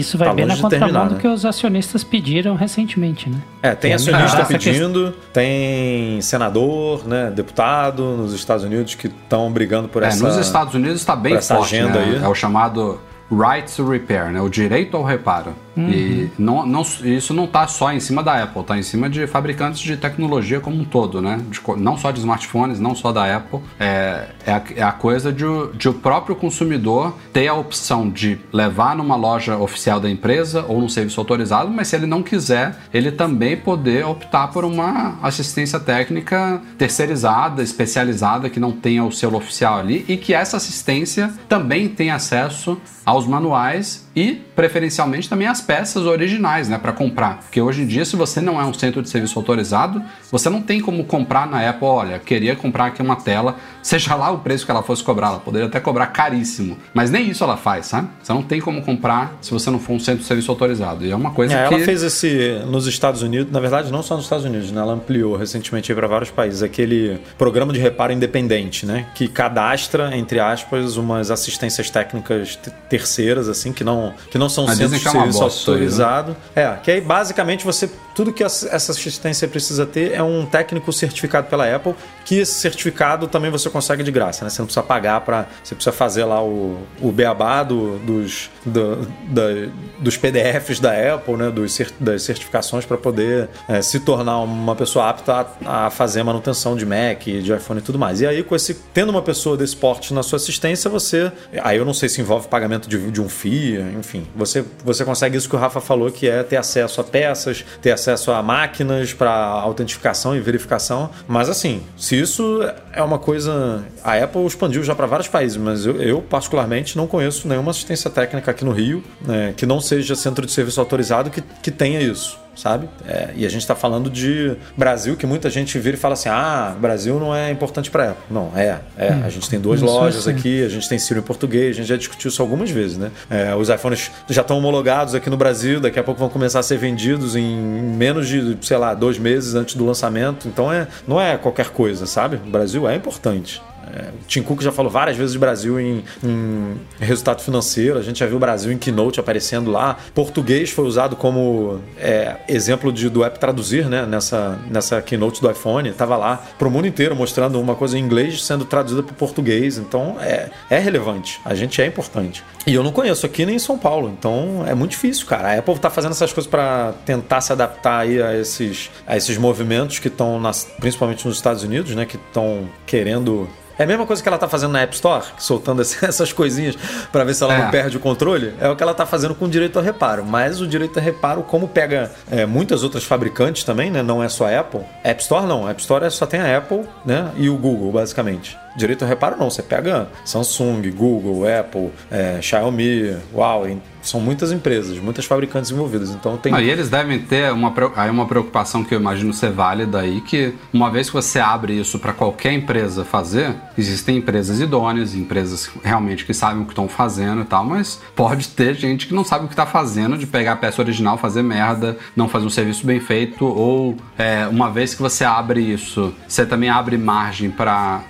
Speaker 4: isso vai tá bem na contramão do né? que os acionistas pediram recentemente, né?
Speaker 3: É, tem acionista pedindo, tem senador, né, deputado nos Estados Unidos que estão brigando por é, essa.
Speaker 2: Nos Estados Unidos está bem forte, agenda né? aí. É o chamado right to repair, né? O direito ao reparo. Uhum. E não, não, isso não está só em cima da Apple, está em cima de fabricantes de tecnologia como um todo, né? De, não só de smartphones, não só da Apple. É, é, a, é a coisa de, de, o próprio consumidor ter a opção de levar numa loja oficial da empresa ou num serviço autorizado, mas se ele não quiser, ele também poder optar por uma assistência técnica terceirizada, especializada, que não tenha o selo oficial ali e que essa assistência também tenha acesso aos manuais e preferencialmente também as peças originais, né, para comprar. Porque hoje em dia, se você não é um centro de serviço autorizado, você não tem como comprar na Apple, olha, queria comprar aqui uma tela, seja lá o preço que ela fosse cobrar, ela poderia até cobrar caríssimo, mas nem isso ela faz, sabe? Você não tem como comprar se você não for um centro de serviço autorizado. E é uma coisa é,
Speaker 3: que ela fez esse nos Estados Unidos, na verdade não só nos Estados Unidos, né? Ela ampliou recentemente para vários países aquele programa de reparo independente, né, que cadastra entre aspas umas assistências técnicas ter terceiras, assim, que não, que não são
Speaker 2: Mas
Speaker 3: centros
Speaker 2: dizem
Speaker 3: de
Speaker 2: é
Speaker 3: serviço
Speaker 2: bosta né?
Speaker 3: autorizado. É, que aí basicamente você. Tudo que essa assistência precisa ter é um técnico certificado pela Apple, que esse certificado também você consegue de graça, né? Você não precisa pagar para. Você precisa fazer lá o, o beabá do, dos, do- da- dos PDFs da Apple, né? Dos, das certificações para poder é, se tornar uma pessoa apta a, a fazer manutenção de Mac, de iPhone e tudo mais. E aí, com esse, tendo uma pessoa desse porte na sua assistência, você. Aí eu não sei se envolve pagamento de, de um FII, enfim. Você, você consegue isso que o Rafa falou, que é ter acesso a peças, ter acesso a máquinas para autentificação e verificação. Mas assim, se isso é uma coisa. A Apple expandiu já para vários países, mas eu, eu, particularmente, não conheço nenhuma assistência técnica aqui no Rio né, que não seja centro de serviço autorizado que, que tenha isso sabe? É, e a gente está falando de Brasil, que muita gente vira e fala assim: ah, Brasil não é importante para Apple. Não, é. é. a gente tem duas lojas
Speaker 4: assim.
Speaker 3: aqui, a gente tem Siri em português, a gente já discutiu isso algumas vezes, né? É, os iPhones já estão homologados aqui no Brasil, daqui a pouco vão começar a ser vendidos em menos de, sei lá, dois meses antes do lançamento. Então é, não é qualquer coisa, sabe? O Brasil é importante. É, o Tim Cook já falou várias vezes de Brasil em, em resultado financeiro. A gente já viu o Brasil em Keynote aparecendo lá. Português foi usado como é, exemplo de, do app traduzir, né? Nessa, nessa Keynote do iPhone. Tava lá pro mundo inteiro mostrando uma coisa em inglês sendo traduzida para português. Então é, é relevante. A gente é importante. E eu não conheço aqui nem em São Paulo. Então é muito difícil, cara. A Apple tá fazendo essas coisas para tentar se adaptar aí a esses, a esses movimentos que estão, principalmente nos Estados Unidos, né? Que estão querendo é a mesma coisa que ela tá fazendo na App Store, soltando essas coisinhas para ver se ela
Speaker 2: É.
Speaker 3: não perde o controle. É o que ela tá fazendo com o direito ao reparo. Mas o direito ao reparo, como pega é, muitas outras fabricantes também, né? Não é só a Apple. App Store não. App Store é- só tem a Apple, né? E o Google, basicamente. Direito ao reparo não. Você pega Samsung, Google, Apple, é, Xiaomi, Huawei. São muitas empresas, muitas fabricantes envolvidas. Então tem.
Speaker 2: E eles devem ter uma, aí uma preocupação que eu imagino ser válida aí, que uma vez que você abre isso para qualquer empresa fazer, existem empresas idôneas, empresas realmente que sabem o que estão fazendo e tal, mas pode ter gente que não sabe o que está fazendo, de pegar a peça original, fazer merda, não fazer um serviço bem feito, ou é, uma vez que você abre isso, você também abre margem para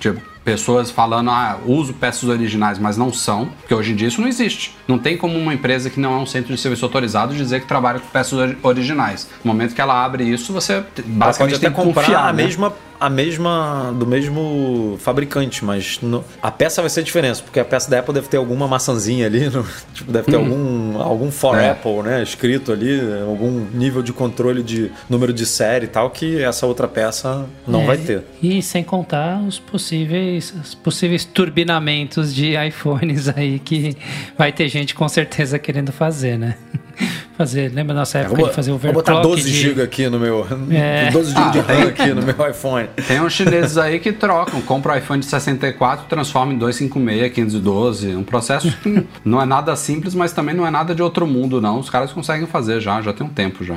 Speaker 2: tipo pessoas falando, ah, uso peças originais, mas não são, porque hoje em dia isso não existe. Não tem como uma empresa que não é um centro de serviço autorizado dizer que trabalha com peças ori- originais. No momento que ela abre isso, você
Speaker 3: Ela
Speaker 2: basicamente
Speaker 3: pode até
Speaker 2: tem que
Speaker 3: comprar
Speaker 2: confiar,
Speaker 3: a
Speaker 2: né?
Speaker 3: mesma a mesma do mesmo fabricante, mas no- a peça vai ser diferente, porque a peça da Apple deve ter alguma maçãzinha ali, no- tipo, deve ter algum algum for
Speaker 2: É.
Speaker 3: Apple, né, escrito ali, algum nível de controle de número de série e tal que essa outra peça não
Speaker 4: É,
Speaker 3: vai ter.
Speaker 4: E sem contar os possíveis, os possíveis turbinamentos de iPhones aí que vai ter gente com certeza querendo fazer, né? Fazer, lembra da nossa época
Speaker 3: Vou,
Speaker 4: de fazer
Speaker 3: vou botar
Speaker 4: overclock
Speaker 3: 12
Speaker 4: de...
Speaker 3: GB aqui no meu,
Speaker 4: É.
Speaker 3: 12 GB de
Speaker 2: Ah,
Speaker 3: RAM aqui no meu iPhone.
Speaker 2: Tem uns chineses aí que trocam, compra o iPhone de 64, transforma em 256, 512. Um processo que não é nada simples, mas também não é nada de outro mundo, não. Os caras conseguem fazer já, já tem um tempo já.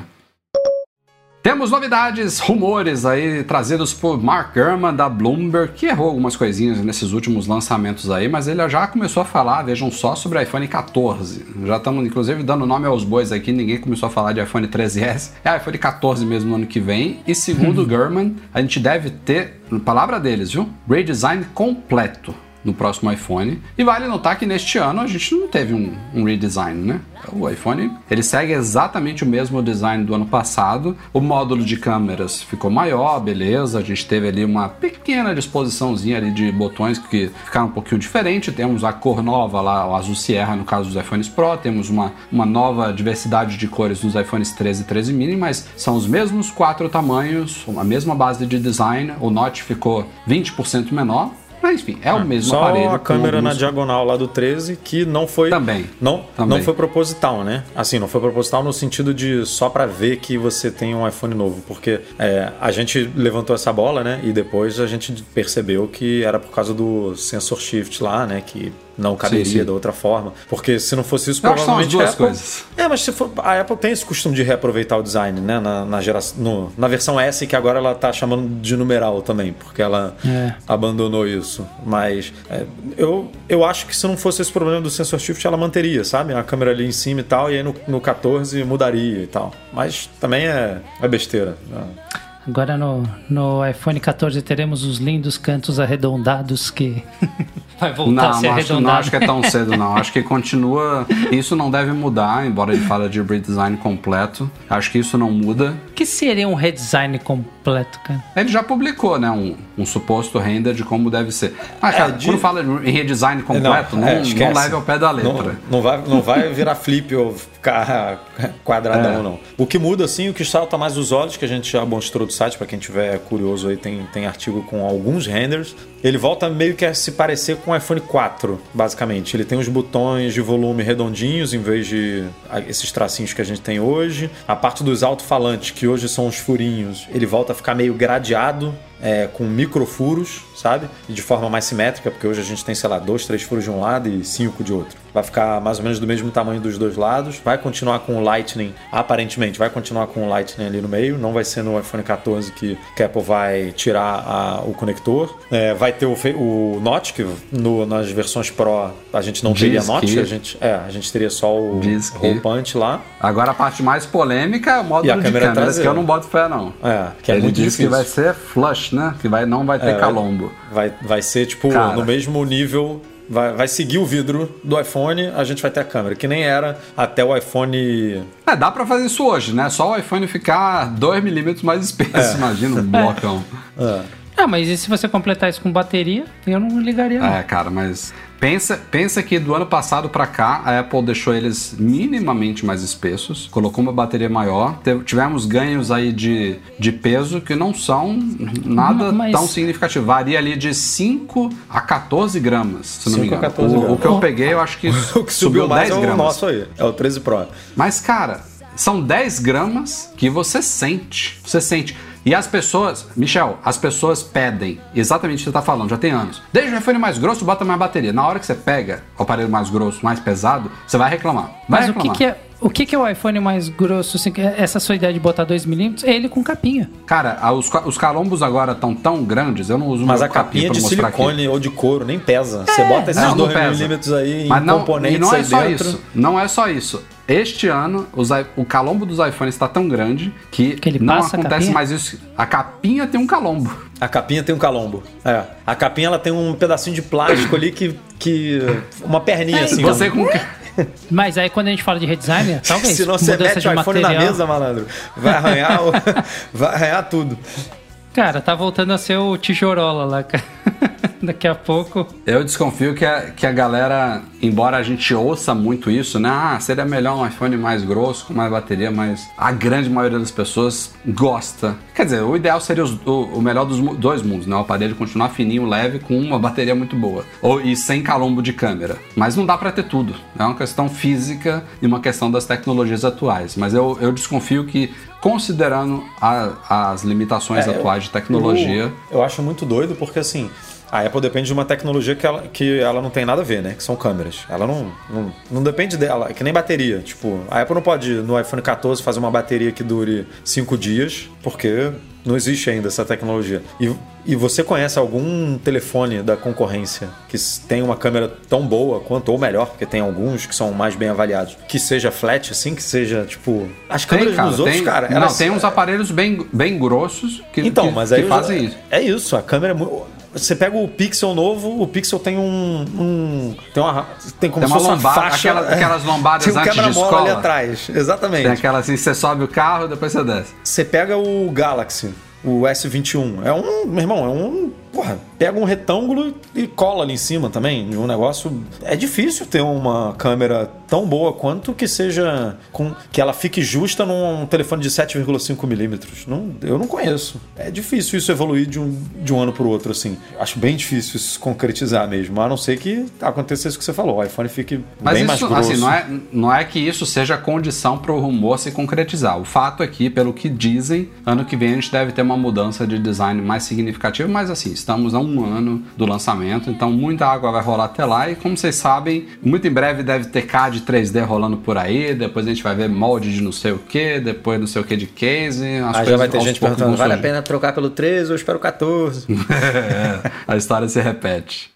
Speaker 2: Temos novidades, rumores aí trazidos por Mark Gurman da Bloomberg, que errou algumas coisinhas nesses últimos lançamentos aí, mas ele já começou a falar, vejam só, sobre iPhone 14. Já estamos, inclusive, dando nome aos bois aqui, ninguém começou a falar de iPhone 13S. É iPhone 14 mesmo no ano que vem. E segundo Gurman, a gente deve ter, palavra deles, viu? Redesign completo no próximo iPhone. E vale notar que neste ano a gente não teve um, um redesign, né? O iPhone ele segue exatamente o mesmo design do ano passado. O módulo de câmeras ficou maior, beleza. A gente teve ali uma pequena disposiçãozinha ali de botões que ficaram um pouquinho diferente. Temos a cor nova lá, o azul Sierra no caso dos iPhones Pro. Temos uma, uma nova diversidade de cores nos iPhones 13 e 13 mini, mas são os mesmos quatro tamanhos, a mesma base de design. O Note ficou 20% menor. Mas enfim, é o mesmo
Speaker 3: Só
Speaker 2: aparelho.
Speaker 3: a
Speaker 2: com
Speaker 3: câmera na diagonal lá do 13 que não foi
Speaker 2: Também.
Speaker 3: não
Speaker 2: Também.
Speaker 3: não foi proposital, né? Assim, não foi proposital no sentido de só pra ver que você tem um iPhone novo, porque é, a gente levantou essa bola, né? E depois a gente percebeu que era por causa do sensor shift lá, né? Que não caberia
Speaker 2: sim.
Speaker 3: da outra forma, porque se não fosse isso
Speaker 2: Eu acho que são as
Speaker 3: provavelmente
Speaker 2: duas
Speaker 3: Apple-
Speaker 2: coisas.
Speaker 3: É, mas se for, a Apple tem esse costume de reaproveitar o design, né? Na, na, geração, no- na versão S, que agora ela tá chamando de numeral também, porque ela
Speaker 4: É.
Speaker 3: abandonou isso. Mas é, eu, eu acho que se não fosse esse problema do sensor shift, ela manteria, sabe? A câmera ali em cima e tal, e aí no, no 14 mudaria e tal. Mas também é, é besteira. né?
Speaker 4: Agora no, no iPhone 14 teremos os lindos cantos arredondados que vai voltar
Speaker 2: Não,
Speaker 4: a ser
Speaker 2: não acho,
Speaker 4: arredondado.
Speaker 2: não acho que é tão cedo, não. Acho que continua. Isso não deve mudar, embora ele fale de redesign completo. Acho que isso não muda.
Speaker 4: O que seria um redesign completo, cara?
Speaker 2: Ele já publicou, né, um, um suposto render de como deve ser. Mas, cara,
Speaker 3: de-
Speaker 2: quando fala em redesign completo, não,
Speaker 3: é,
Speaker 2: não, leve ao pé da letra.
Speaker 3: Não, não vai, não vai virar flip ou ficar quadradão,
Speaker 2: É.
Speaker 3: não. O que muda, assim, o que salta mais os olhos, que a gente já mostrou do site, para quem tiver curioso aí, tem, tem artigo com alguns renders. Ele volta meio que a se parecer com o iPhone 4, basicamente. Ele tem os botões de volume redondinhos, em vez de esses tracinhos que a gente tem hoje. A parte dos alto-falantes, que hoje são os furinhos, ele volta a ficar meio gradeado, é, com microfuros, sabe? E de forma mais simétrica, porque hoje a gente tem, sei lá, dois, três furos de um lado e cinco de outro. Vai ficar mais ou menos do mesmo tamanho dos dois lados. Vai continuar com o Lightning, aparentemente, vai continuar com o Lightning ali no meio. Não vai ser no iPhone 14 que, que a Apple vai tirar a- o conector. É, vai ter o, o Notch, que no- nas versões Pro a gente não
Speaker 2: Diz
Speaker 3: teria Notch,
Speaker 2: que-
Speaker 3: a gente, é, a gente teria só o
Speaker 2: Diz que-
Speaker 3: lá.
Speaker 2: Agora a parte mais polêmica é o módulo
Speaker 3: E a
Speaker 2: de
Speaker 3: câmera traseira.
Speaker 2: que eu não boto fé, não.
Speaker 3: É, que é
Speaker 2: Ele
Speaker 3: muito
Speaker 2: que
Speaker 3: difícil.
Speaker 2: vai ser flush, né? Que vai, não vai ter
Speaker 3: É,
Speaker 2: calombo.
Speaker 3: Vai, vai ser, tipo,
Speaker 2: Cara.
Speaker 3: no mesmo nível. Vai, vai seguir o vidro do iPhone, a gente vai ter a câmera, que nem era até o iPhone.
Speaker 2: É, dá pra fazer isso hoje, né? Só o iPhone ficar 2 milímetros mais espesso,
Speaker 3: É.
Speaker 2: imagina um blocão.
Speaker 4: Ah, mas e se você completar isso com bateria, eu não ligaria, não.
Speaker 2: É, cara, mas pensa, pensa que do ano passado pra cá a Apple deixou eles minimamente mais espessos, colocou uma bateria maior, teve- tivemos ganhos aí de, de peso que não são nada
Speaker 4: Mas-
Speaker 2: tão significativo, varia ali de 5 a 14 gramas, se não me
Speaker 3: 5 a
Speaker 2: engano.
Speaker 3: 14
Speaker 2: o, o que eu peguei, eu acho que,
Speaker 3: O que subiu, mais
Speaker 2: 10
Speaker 3: é o
Speaker 2: gramas.
Speaker 3: nosso aí, é o 13 Pro.
Speaker 2: Mas, cara, são 10 gramas que você sente. Você sente. E as pessoas, Michel, as pessoas pedem exatamente o que você tá falando, já tem anos. Deixa o iPhone mais grosso, bota mais bateria. Na hora que você pega o aparelho mais grosso, mais pesado, você vai reclamar. Vai
Speaker 4: Mas o
Speaker 2: reclamar.
Speaker 4: que, que é. O que, que é o iPhone mais grosso? assim, que essa sua ideia de botar 2mm? É ele com capinha.
Speaker 2: Cara, a- os, os calombos agora estão tão grandes, eu não uso
Speaker 3: Mas a capinha
Speaker 2: pra
Speaker 3: de silicone
Speaker 2: aqui.
Speaker 3: ou de couro nem pesa. Você bota esses
Speaker 2: Não, não
Speaker 3: 2
Speaker 2: pesa.
Speaker 3: milímetros aí em
Speaker 2: Mas não,
Speaker 3: componentes
Speaker 2: e não é
Speaker 3: aí
Speaker 2: só
Speaker 3: dentro.
Speaker 2: isso. Não é só isso. Este ano, os o calombo dos iPhones está tão grande que,
Speaker 4: Que ele
Speaker 2: não acontece mais isso. A capinha tem um calombo.
Speaker 3: A capinha tem um calombo. É. A capinha ela tem um pedacinho de plástico ali que. que uma perninha assim.
Speaker 2: Você com
Speaker 4: Mas aí quando a gente fala de redesign, talvez.
Speaker 3: Se não você mete o iPhone
Speaker 4: material.
Speaker 3: na mesa, malandro, vai arranhar, o- vai arranhar tudo.
Speaker 4: Cara, tá voltando a ser o tijorola lá, cara. Daqui a pouco.
Speaker 2: Eu desconfio que a, que a galera, embora a gente ouça muito isso, né? Ah, seria melhor um iPhone mais grosso, com mais bateria, mas a grande maioria das pessoas gosta. Quer dizer, o ideal seria os- o, o melhor dos dois mundos, né? O aparelho continuar fininho, leve, com uma bateria muito boa. Ou, e sem calombo de câmera. Mas não dá pra ter tudo. É uma questão física e uma questão das tecnologias atuais. Mas eu, eu desconfio que, considerando a- as limitações
Speaker 3: É,
Speaker 2: atuais de tecnologia.
Speaker 3: Eu, eu acho muito doido porque assim. A Apple depende de uma tecnologia que ela, que ela não tem nada a ver, né? Que são câmeras. Ela não, não, não depende dela, é que nem bateria. Tipo, a Apple não pode, no iPhone 14, fazer uma bateria que dure 5 dias, porque não existe ainda essa tecnologia. E, e você conhece algum telefone da concorrência que tem uma câmera tão boa quanto, ou melhor, porque tem alguns que são mais bem avaliados, que seja flat, assim, que seja, tipo. As
Speaker 2: Tem,
Speaker 3: câmeras
Speaker 2: cara,
Speaker 3: dos outros,
Speaker 2: tem,
Speaker 3: cara.
Speaker 2: não,
Speaker 3: elas-
Speaker 2: tem uns aparelhos bem, bem grossos que,
Speaker 3: então,
Speaker 2: que,
Speaker 3: mas
Speaker 2: que fazem isso.
Speaker 3: É isso, a câmera é muito. Você pega o Pixel novo, o Pixel tem um. um- tem uma. Tem como
Speaker 2: Tem
Speaker 3: se
Speaker 2: uma lombada,
Speaker 3: uma faixa.
Speaker 2: aquelas- aquelas lombadas
Speaker 3: tem um
Speaker 2: antes de
Speaker 3: quebra-mola ali
Speaker 2: escola.
Speaker 3: atrás. Exatamente.
Speaker 2: Tem aquela assim, você sobe o carro, depois você desce.
Speaker 3: Você pega o Galaxy, o S21. É um. Meu irmão, é um. Porra, pega um retângulo e cola ali em cima também. Um negócio. É difícil ter uma câmera tão boa quanto que seja. Com, que ela fique justa num telefone de 7,5 milímetros. Não, eu não conheço. É difícil isso evoluir de um, de um ano pro outro, assim. Acho bem difícil isso se concretizar mesmo. A não ser que aconteça isso que você falou. O iPhone fique
Speaker 2: Mas
Speaker 3: bem
Speaker 2: isso,
Speaker 3: mais grosso.
Speaker 2: assim, não é, não é que isso seja condição para o rumor se concretizar. O fato aqui, pelo que dizem, ano que vem a gente deve ter uma mudança de design mais significativa, mas assim, estamos a um ano do lançamento, então muita água vai rolar até lá e como vocês sabem, muito em breve deve ter CAD 3D rolando por aí, depois a gente vai ver molde de não sei o que, depois não sei o que de case. as
Speaker 3: Aí já vai ter gente perguntando: vale a pena trocar pelo 13 ou espero o 14?
Speaker 2: É, a história se repete.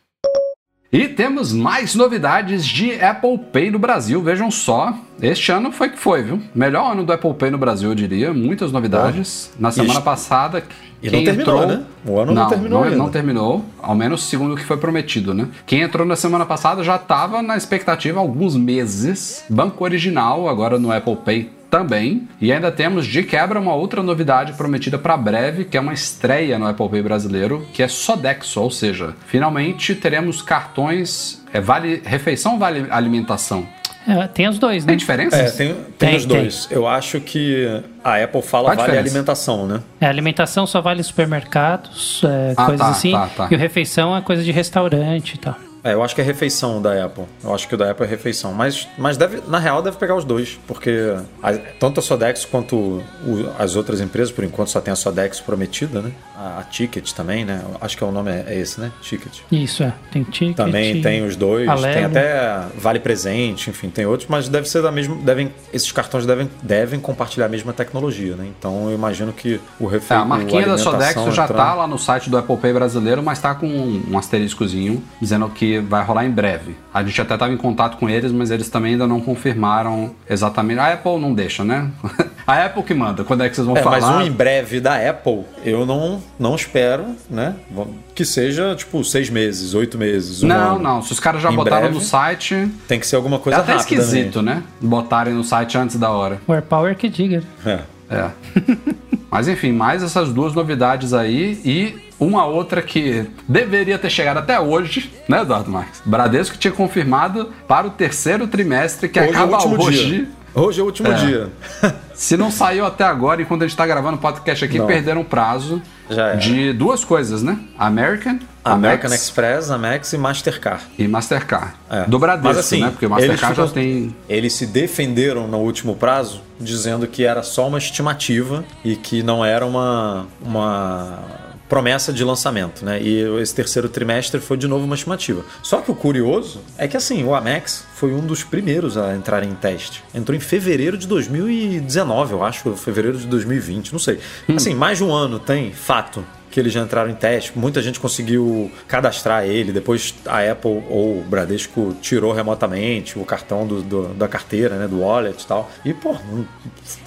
Speaker 2: E temos mais novidades de Apple Pay no Brasil. Vejam só, este ano foi que foi, viu? Melhor ano do Apple Pay no Brasil, eu diria. Muitas novidades. Na semana
Speaker 3: este-
Speaker 2: passada,
Speaker 3: E
Speaker 2: quem
Speaker 3: não terminou,
Speaker 2: entrou...
Speaker 3: né? O ano não terminou
Speaker 2: não,
Speaker 3: ainda.
Speaker 2: não terminou, ao menos segundo o que foi prometido, né? Quem entrou na semana passada já estava na expectativa há alguns meses. Banco Original, agora no Apple Pay também. E ainda temos de quebra uma outra novidade prometida para breve, que é uma estreia no Apple Pay brasileiro, que é Sodexo, ou seja, finalmente teremos cartões é, vale refeição, vale alimentação.
Speaker 4: É, tem os dois, né?
Speaker 2: Tem diferenças?
Speaker 3: É, tem, tem,
Speaker 4: Tem,
Speaker 3: os dois. Eu acho que a Apple fala
Speaker 2: Qual a
Speaker 3: vale
Speaker 2: diferença?
Speaker 3: alimentação, né?
Speaker 4: É, alimentação só vale supermercados, é,
Speaker 2: Ah,
Speaker 4: coisas
Speaker 2: tá,
Speaker 4: assim.
Speaker 2: tá, tá.
Speaker 4: E o refeição é coisa de restaurante e tal.
Speaker 3: É, eu acho que é refeição da Apple. Eu acho que o da Apple é refeição. Mas, mas deve, na real, deve pegar os dois. Porque a- tanto a Sodexo quanto o- as outras empresas, por enquanto, só tem a Sodexo prometida, né? A, a Ticket também, né? Acho que é o nome é, é esse, né? Ticket.
Speaker 4: Isso, é. Tem ticket.
Speaker 3: Também tem os dois,
Speaker 4: Alego.
Speaker 3: tem até Vale Presente, enfim, tem outros, mas deve ser da mesma. Devem, esses cartões devem, devem compartilhar a mesma tecnologia, né? Então eu imagino que o
Speaker 2: É,
Speaker 3: refeição.
Speaker 2: a marquinha da Sodexo já tá lá no site do Apple Pay brasileiro, mas tá com um, um asteriscozinho dizendo que vai rolar em breve. A gente até tava em contato com eles, mas eles também ainda não confirmaram exatamente. A Apple não deixa, né? A Apple que manda. Quando é que vocês vão
Speaker 3: É,
Speaker 2: falar?
Speaker 3: mas um em breve da Apple, eu não, não espero, né? Que seja tipo seis meses, oito meses. um
Speaker 2: Não,
Speaker 3: ano.
Speaker 2: não. Se os caras já
Speaker 3: Em
Speaker 2: botaram
Speaker 3: breve.
Speaker 2: no site.
Speaker 3: Tem que ser alguma
Speaker 2: É
Speaker 3: coisa
Speaker 2: até
Speaker 3: rápida.
Speaker 2: esquisito, né? Botarem no site antes da hora.
Speaker 4: O AirPower que diga.
Speaker 3: Né? É.
Speaker 2: É. Mas enfim, mais essas duas novidades aí e uma outra que deveria ter chegado até hoje, né, Eduardo Marques? Bradesco tinha confirmado para o terceiro trimestre que
Speaker 3: Hoje é o
Speaker 2: acaba
Speaker 3: último
Speaker 2: hoje.
Speaker 3: dia. Hoje é o último
Speaker 2: É.
Speaker 3: dia.
Speaker 2: Se não saiu até agora, enquanto a gente tá gravando o podcast aqui,
Speaker 3: Não.
Speaker 2: perderam o prazo
Speaker 3: Já era.
Speaker 2: de duas coisas, né? American,
Speaker 3: American
Speaker 2: Amex
Speaker 3: Express, Amex e Mastercard.
Speaker 2: e Mastercard.
Speaker 3: É.
Speaker 2: Do Bradesco,
Speaker 3: Mas, assim,
Speaker 2: né? Porque o
Speaker 3: eles
Speaker 2: Mastercard já
Speaker 3: ficam-
Speaker 2: tem.
Speaker 3: Eles se defenderam no último prazo, dizendo que era só uma estimativa e que não era uma, uma promessa de lançamento, né? E esse terceiro trimestre foi de novo uma estimativa. Só que o curioso é que assim, o Amex foi um dos primeiros a entrar em teste. Entrou em fevereiro de 2019, eu acho, fevereiro de 2020, não sei. Assim, mais de um ano tem, fato que eles já entraram em teste. Muita gente conseguiu cadastrar ele. Depois a Apple ou o Bradesco tirou remotamente o cartão do, do- da carteira, né? Do wallet e tal. E, pô, não,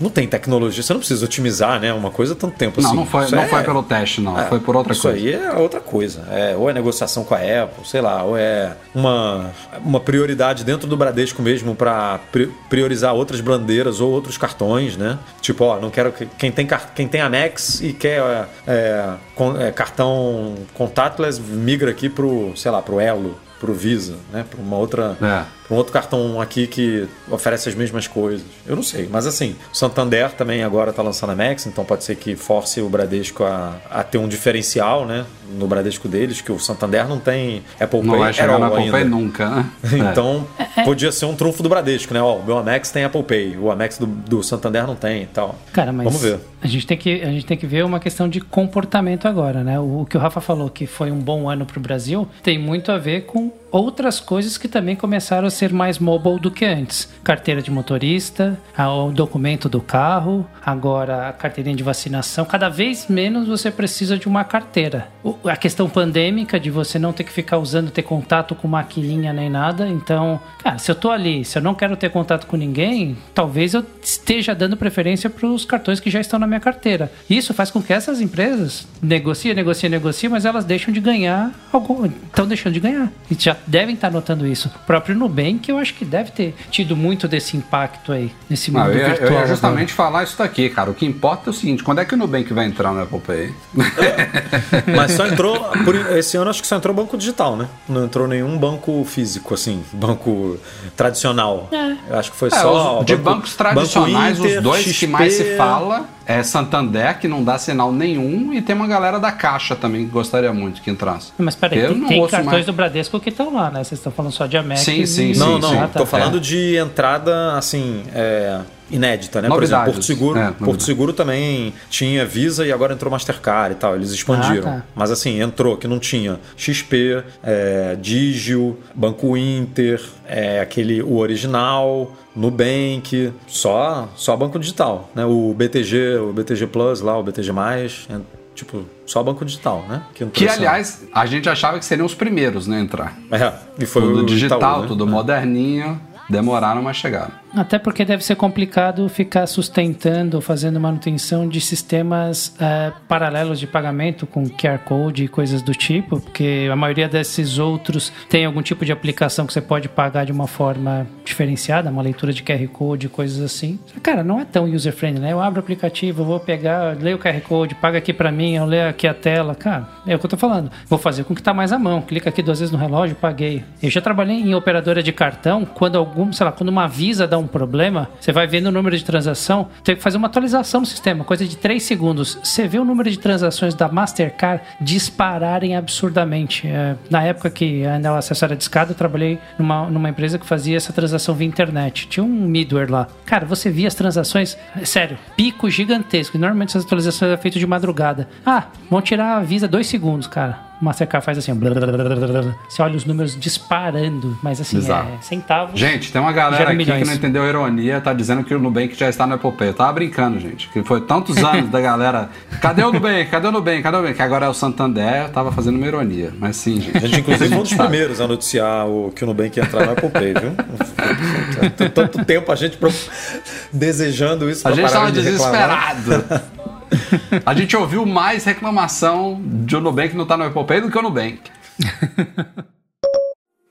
Speaker 3: não tem tecnologia. Você não precisa otimizar, né? Uma coisa tanto tempo
Speaker 2: Não,
Speaker 3: assim.
Speaker 2: não foi,
Speaker 3: Isso
Speaker 2: não
Speaker 3: é-
Speaker 2: foi pelo teste, não.
Speaker 3: é,
Speaker 2: foi por outra
Speaker 3: isso
Speaker 2: coisa.
Speaker 3: aí é outra coisa. É, ou é negociação com a Apple, sei lá, ou é uma, uma prioridade dentro do Bradesco mesmo para priorizar outras bandeiras ou outros cartões, né? Tipo, ó, não quero que quem tem quem tem Amex e quer é, con- é, cartão contactless migra aqui pro, sei lá, pro Elo, pro Visa, né? Para uma outra
Speaker 2: É.
Speaker 3: para um outro cartão aqui que oferece as mesmas coisas. Eu não sei, mas assim, o Santander também agora está lançando a Max, então pode ser que force o Bradesco a, a ter um diferencial, né? No Bradesco deles, que o Santander não tem Apple
Speaker 2: Não
Speaker 3: Pay
Speaker 2: vai chegar
Speaker 3: all
Speaker 2: Apple Pay
Speaker 3: ainda.
Speaker 2: nunca, né?
Speaker 3: Então, podia ser um trunfo do Bradesco, né? Ó, o meu Amex tem Apple Pay, o Amex do, do Santander não tem e tal.
Speaker 4: Cara, mas
Speaker 3: Vamos ver.
Speaker 4: A gente, tem que, a gente tem que ver uma questão de comportamento agora, né? O, o que o Rafa falou que foi um bom ano para o Brasil tem muito a ver com outras coisas que também começaram a ser mais mobile do que antes. Carteira de motorista, o documento do carro, agora a carteirinha de vacinação. Cada vez menos você precisa de uma carteira. A questão pandêmica de você não ter que ficar usando, ter contato com maquininha nem nada. Então, cara, se eu tô ali, se eu não quero ter contato com ninguém, talvez eu esteja dando preferência para os cartões que já estão na minha carteira. Isso faz com que essas empresas negociem, negociem, negociem, mas elas deixam de ganhar algum, estão deixando de ganhar. E já devem estar notando isso. O próprio Nubank, eu acho que deve ter tido muito desse impacto aí, nesse mundo
Speaker 2: Não, eu, ia-
Speaker 4: virtual.
Speaker 2: eu ia
Speaker 4: agora.
Speaker 2: justamente falar isso daqui, cara. O que importa é o seguinte: quando é que o Nubank vai entrar no Apple Pay?
Speaker 3: Mas só entrou, por esse ano acho que só entrou banco digital, né? Não entrou nenhum banco físico, assim, banco tradicional. Eu acho que foi
Speaker 2: É,
Speaker 3: só.
Speaker 2: os- de
Speaker 3: banco-
Speaker 2: bancos tradicionais,
Speaker 3: Banco Inter,
Speaker 2: os dois que
Speaker 3: XP,
Speaker 2: mais se fala é Santander, que não dá sinal nenhum, e tem uma galera da Caixa também que gostaria muito que entrasse.
Speaker 4: Mas peraí,
Speaker 2: Eu
Speaker 4: tem, tem cartões
Speaker 2: mais.
Speaker 4: do Bradesco que estão lá, né? Vocês estão falando só de Amex.
Speaker 2: Sim, sim,
Speaker 4: e-
Speaker 2: sim,
Speaker 3: Não, não,
Speaker 2: sim.
Speaker 4: Ah, tá.
Speaker 3: tô falando de entrada, assim, é, inédita, né? Por exemplo,
Speaker 2: Novidades.
Speaker 3: Porto Seguro,
Speaker 2: É,
Speaker 3: Porto
Speaker 2: novidades.
Speaker 3: Seguro também tinha Visa e agora entrou Mastercard e tal. Eles expandiram.
Speaker 4: Ah, tá.
Speaker 3: Mas assim, entrou que não tinha XP, é, Digio, Banco Inter, é, aquele o original, Nubank, só só banco digital, né? O BTG, o BTG Plus lá, o BTG+, en- Tipo, só banco digital, né?
Speaker 2: Que, que aliás, a gente achava que seriam os primeiros, né, entrar.
Speaker 3: É, e foi
Speaker 2: tudo
Speaker 3: o
Speaker 2: digital,
Speaker 3: Itaú, né?
Speaker 2: tudo
Speaker 3: É.
Speaker 2: moderninho. Demoraram, mas chegaram.
Speaker 4: Até porque deve ser complicado ficar sustentando, fazendo manutenção de sistemas eh, paralelos de pagamento com QR Code e coisas do tipo, porque a maioria desses outros tem algum tipo de aplicação que você pode pagar de uma forma diferenciada, uma leitura de QR Code, coisas assim. Cara, não é tão user-friendly, né? Eu abro o aplicativo, vou pegar, leio o QR Code, paga aqui pra mim, eu leio aqui a tela. Cara, é o que eu tô falando. Vou fazer com que tá mais à mão. Clica aqui duas vezes no relógio, paguei. Eu já trabalhei em operadora de cartão, quando algum, sei lá, quando uma Visa dá um problema, você vai vendo o número de transação, tem que fazer uma atualização no sistema, coisa de 3 segundos. Você vê o número de transações da Mastercard dispararem absurdamente. É, na época que ainda o acesso era discado, eu trabalhei numa, numa empresa que fazia essa transação via internet. Tinha um middleware lá. Cara, você via as transações, sério, pico gigantesco. E normalmente essas atualizações eram feitas de madrugada. Ah, vão tirar a Visa 2 segundos, cara. O Mastercard faz assim, blá, blá, blá, blá, blá. você olha os números disparando, mas assim,
Speaker 2: Bizarro.
Speaker 4: é centavos.
Speaker 2: Gente, tem uma galera aqui
Speaker 4: milhões.
Speaker 2: que não entendeu a ironia, tá dizendo que o Nubank já está no Apple Pay. Eu tava brincando, gente. Que foi tantos anos da galera. Cadê o Nubank? Cadê o Nubank? Cadê o Nubank? Que agora é o Santander. Eu tava fazendo uma ironia. Mas sim, gente.
Speaker 3: A gente, inclusive, foi um dos primeiros a noticiar o, que o Nubank ia entrar no Apple Pay, viu? Tanto tempo a gente pro- desejando isso
Speaker 2: A gente tava
Speaker 3: de
Speaker 2: desesperado. A gente ouviu mais reclamação de o Nubank não tá no Apple Pay do que o Nubank.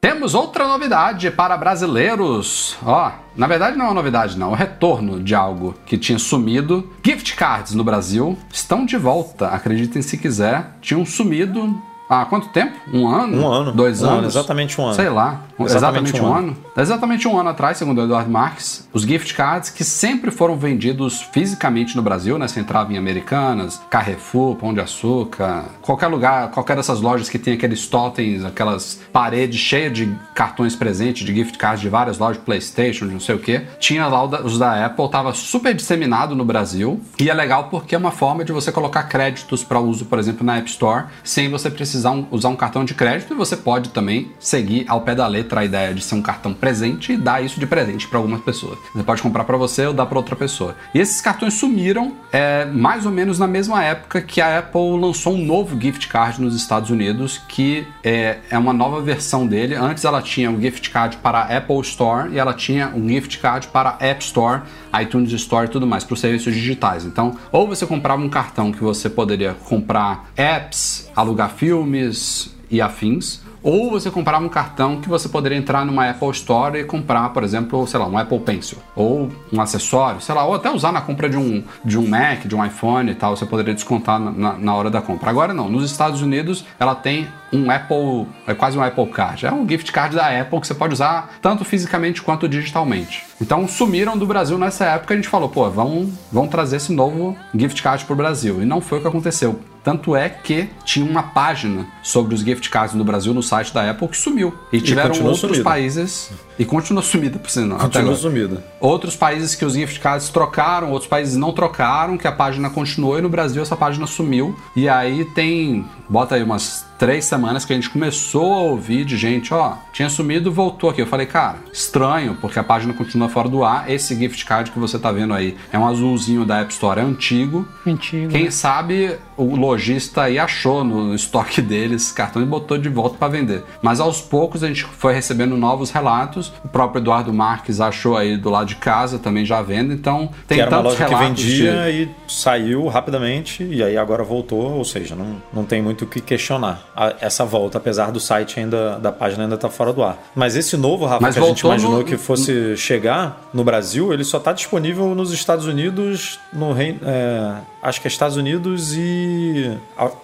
Speaker 2: Temos outra novidade para brasileiros. Ó, na verdade não é uma novidade não, é o retorno de algo que tinha sumido. Gift cards no Brasil estão de volta, acreditem se quiser. Tinham sumido há quanto tempo? Um ano?
Speaker 3: Um ano.
Speaker 2: Dois
Speaker 3: Um ano,
Speaker 2: anos?
Speaker 3: exatamente um ano.
Speaker 2: Sei lá.
Speaker 3: Exatamente
Speaker 2: Exatamente,
Speaker 3: um
Speaker 2: um,
Speaker 3: ano.
Speaker 2: ano. Exatamente um ano atrás, segundo o Eduardo Marques, os gift cards que sempre foram vendidos fisicamente no Brasil, né? Você entrava em Americanas, Carrefour, Pão de Açúcar, qualquer lugar, qualquer dessas lojas que tem aqueles totens, aquelas paredes cheias de cartões presentes, de gift cards de várias lojas, Playstation, de não sei o que. Tinha lá os da Apple, tava super disseminado no Brasil. E é legal porque é uma forma de você colocar créditos para uso, por exemplo, na App Store, sem você precisar um- usar um cartão de crédito. E você pode também seguir ao pé da letra a ideia de ser um cartão presente e dar isso de presente para algumas pessoas. Você pode comprar para você ou dar para outra pessoa. E esses cartões sumiram é, mais ou menos na mesma época que a Apple lançou um novo gift card nos Estados Unidos, que é, é uma nova versão dele. Antes ela tinha um gift card para a Apple Store e ela tinha um gift card para a App Store, iTunes Store e tudo mais, para os serviços digitais. Então, ou você comprava um cartão que você poderia comprar apps, alugar filmes e afins, ou você comprava um cartão que você poderia entrar numa Apple Store e comprar, por exemplo, sei lá, um Apple Pencil, ou um acessório, sei lá, ou até usar na compra de um, de um Mac, de um iPhone e tal, você poderia descontar na, na- hora da compra. Agora não, nos Estados Unidos ela tem um Apple, é quase um Apple Card, é um gift card da Apple que você pode usar tanto fisicamente quanto digitalmente. Então sumiram do Brasil nessa época a gente falou, pô, vamos, vamos trazer esse novo gift card pro Brasil. E não foi o que aconteceu. Tanto é que tinha uma página sobre os gift cards no Brasil no site da Apple que sumiu. E tiveram
Speaker 3: continua
Speaker 2: outros
Speaker 3: sumida.
Speaker 2: países. E continua sumida, por sinal.
Speaker 3: Continua sumida.
Speaker 2: Outros países que os gift cards trocaram, outros países não trocaram, que a página continuou e no Brasil essa página sumiu. E aí tem, bota aí umas três semanas que a gente começou a ouvir de gente, ó, tinha sumido, voltou aqui. Eu falei, cara, estranho, porque a página continua fora do ar. Esse gift card que você tá vendo aí é um azulzinho da App Store, é antigo.
Speaker 4: Antigo.
Speaker 2: Quem sabe o lojista aí achou no estoque deles esse cartão e botou de volta para vender. Mas aos poucos a gente foi recebendo novos relatos. O próprio Eduardo Marques achou aí do lado de casa também já vendo. Então tem
Speaker 3: que era uma
Speaker 2: tantos
Speaker 3: loja que
Speaker 2: relatos
Speaker 3: vendia
Speaker 2: de-
Speaker 3: e saiu rapidamente e aí agora voltou, ou seja, não, não tem muito o que questionar essa volta, apesar do site ainda, da página ainda estar fora do ar. Mas esse novo, Rafa,
Speaker 2: Mas
Speaker 3: que a gente imaginou
Speaker 2: no-
Speaker 3: que fosse chegar no Brasil, ele só está disponível nos Estados Unidos, no Reino, é, acho que é Estados Unidos e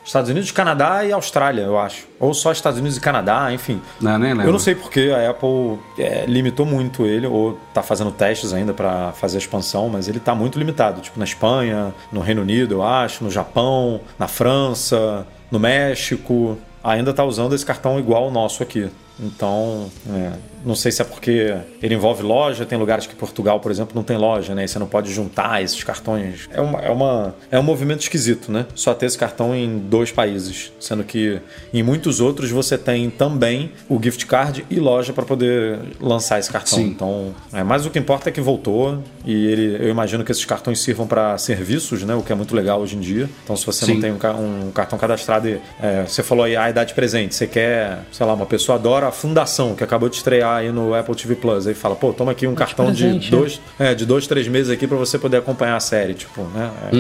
Speaker 3: Estados Unidos, Canadá e Austrália, eu acho. Ou só Estados Unidos e Canadá, enfim.
Speaker 2: Não, nem lembro.
Speaker 3: Eu não sei porque a Apple é, limitou muito ele, ou tá fazendo testes ainda para fazer a expansão, mas ele tá muito limitado. Tipo na Espanha, no Reino Unido, eu acho, no Japão, na França, no México. Ainda tá usando esse cartão igual o nosso aqui. Então, é, não sei se é porque ele envolve loja, tem lugares que Portugal, por exemplo, não tem loja, né? E você não pode juntar esses cartões. É, uma, é, uma, é um movimento esquisito, né? Só ter esse cartão em dois países, sendo que em muitos outros você tem também o gift card e loja para poder lançar esse cartão.
Speaker 2: Sim.
Speaker 3: Então, é, mas o que importa é que voltou e ele, eu imagino que esses cartões sirvam para serviços, né? O que é muito legal hoje em dia. Então, se você
Speaker 2: Sim.
Speaker 3: não tem um, um cartão cadastrado e é, você falou aí a idade presente, você quer, sei lá, uma pessoa adora a Fundação que acabou de estrear aí no Apple TV Plus, aí fala, pô, toma aqui um cartão
Speaker 4: presente,
Speaker 3: de dois, é, de dois, três meses aqui para você poder acompanhar a série, tipo, né? É,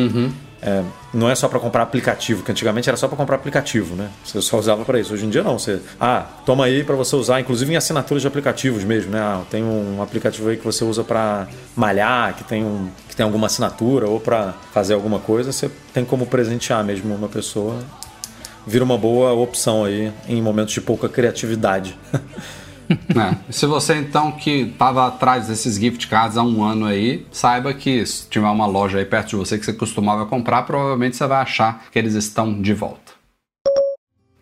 Speaker 3: é, não é só para comprar aplicativo, que antigamente era só para comprar aplicativo, né? Você só usava para isso. Hoje em dia não, você, ah, toma aí para você usar, inclusive em assinaturas de aplicativos mesmo, né? Ah, tem um aplicativo aí que você usa para malhar, que tem um que tem alguma assinatura ou para fazer alguma coisa, você tem como presentear mesmo uma pessoa. Vira uma boa opção aí em momentos de pouca criatividade.
Speaker 2: É. Se você então que estava atrás desses gift cards há um ano aí, saiba que se tiver uma loja aí perto de você que você costumava comprar, provavelmente você vai achar que eles estão de volta.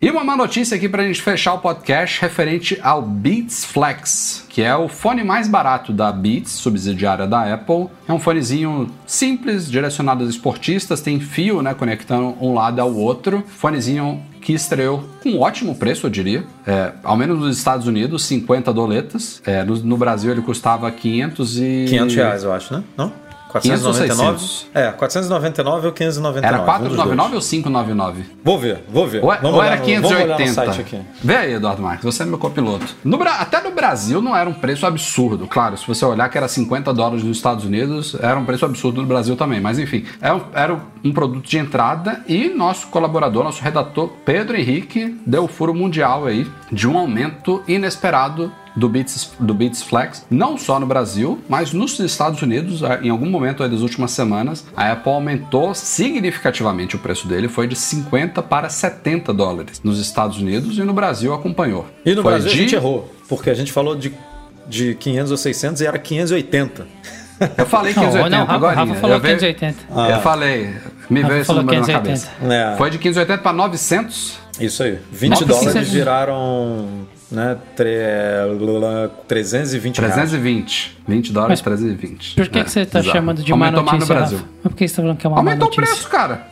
Speaker 2: E uma má notícia aqui pra gente fechar o podcast referente ao Beats Flex, que é o fone mais barato da Beats, subsidiária da Apple. É um fonezinho simples, direcionado aos esportistas, tem fio, né, conectando um lado ao outro. Fonezinho que estreou com um ótimo preço, eu diria. É, ao menos nos Estados Unidos, 50 doletas. É, no, no Brasil ele custava 500 e...
Speaker 3: 500 reais, eu acho, né? Não? 499?
Speaker 2: 600.
Speaker 3: É, 499 ou 599.
Speaker 2: Era
Speaker 3: um dos
Speaker 2: 499
Speaker 3: dois.
Speaker 2: ou 599?
Speaker 3: Vou ver, vou ver.
Speaker 2: Ou,
Speaker 3: Vamos
Speaker 2: ou
Speaker 3: olhar
Speaker 2: era
Speaker 3: no-
Speaker 2: 580?
Speaker 3: Vamos olhar no site aqui.
Speaker 2: Vê aí, Eduardo Marques, você é meu copiloto. No até no Brasil não era um preço absurdo. Claro, se você olhar que era 50 dólares nos Estados Unidos, era um preço absurdo no Brasil também. Mas enfim, era um, era um produto de entrada e nosso colaborador, nosso redator Pedro Henrique, deu o furo mundial aí de um aumento inesperado do Beats, do Beats Flex, não só no Brasil, mas nos Estados Unidos, eh, em algum momento aí das últimas semanas, a Apple aumentou significativamente o preço dele, foi de 50 para 70 dólares nos Estados Unidos e no Brasil acompanhou.
Speaker 3: E no
Speaker 2: Foi
Speaker 3: Brasil
Speaker 2: de-
Speaker 3: a gente errou, porque a gente falou de, de 500 ou 600 e era 580.
Speaker 2: Eu falei
Speaker 4: Não,
Speaker 2: 580
Speaker 4: não, Rafa,
Speaker 2: agora.
Speaker 4: Rafa falou 580.
Speaker 2: Eu falei, me
Speaker 4: Rafa
Speaker 2: veio esse número na
Speaker 4: 580.
Speaker 2: cabeça.
Speaker 3: É.
Speaker 2: Foi de 580 para 900.
Speaker 3: Isso aí. 20
Speaker 2: Nossa,
Speaker 3: dólares viraram né, tre... 320 reais.
Speaker 2: 320. 20 dólares, 320.
Speaker 4: Por que,
Speaker 2: É,
Speaker 4: que você está
Speaker 2: bizarro.
Speaker 4: chamando de má
Speaker 2: Aumentou mais
Speaker 4: notícia,
Speaker 2: no Brasil.
Speaker 4: Rafa? Por que você está falando que é uma má
Speaker 2: Aumentou o
Speaker 4: notícia?
Speaker 2: preço, cara.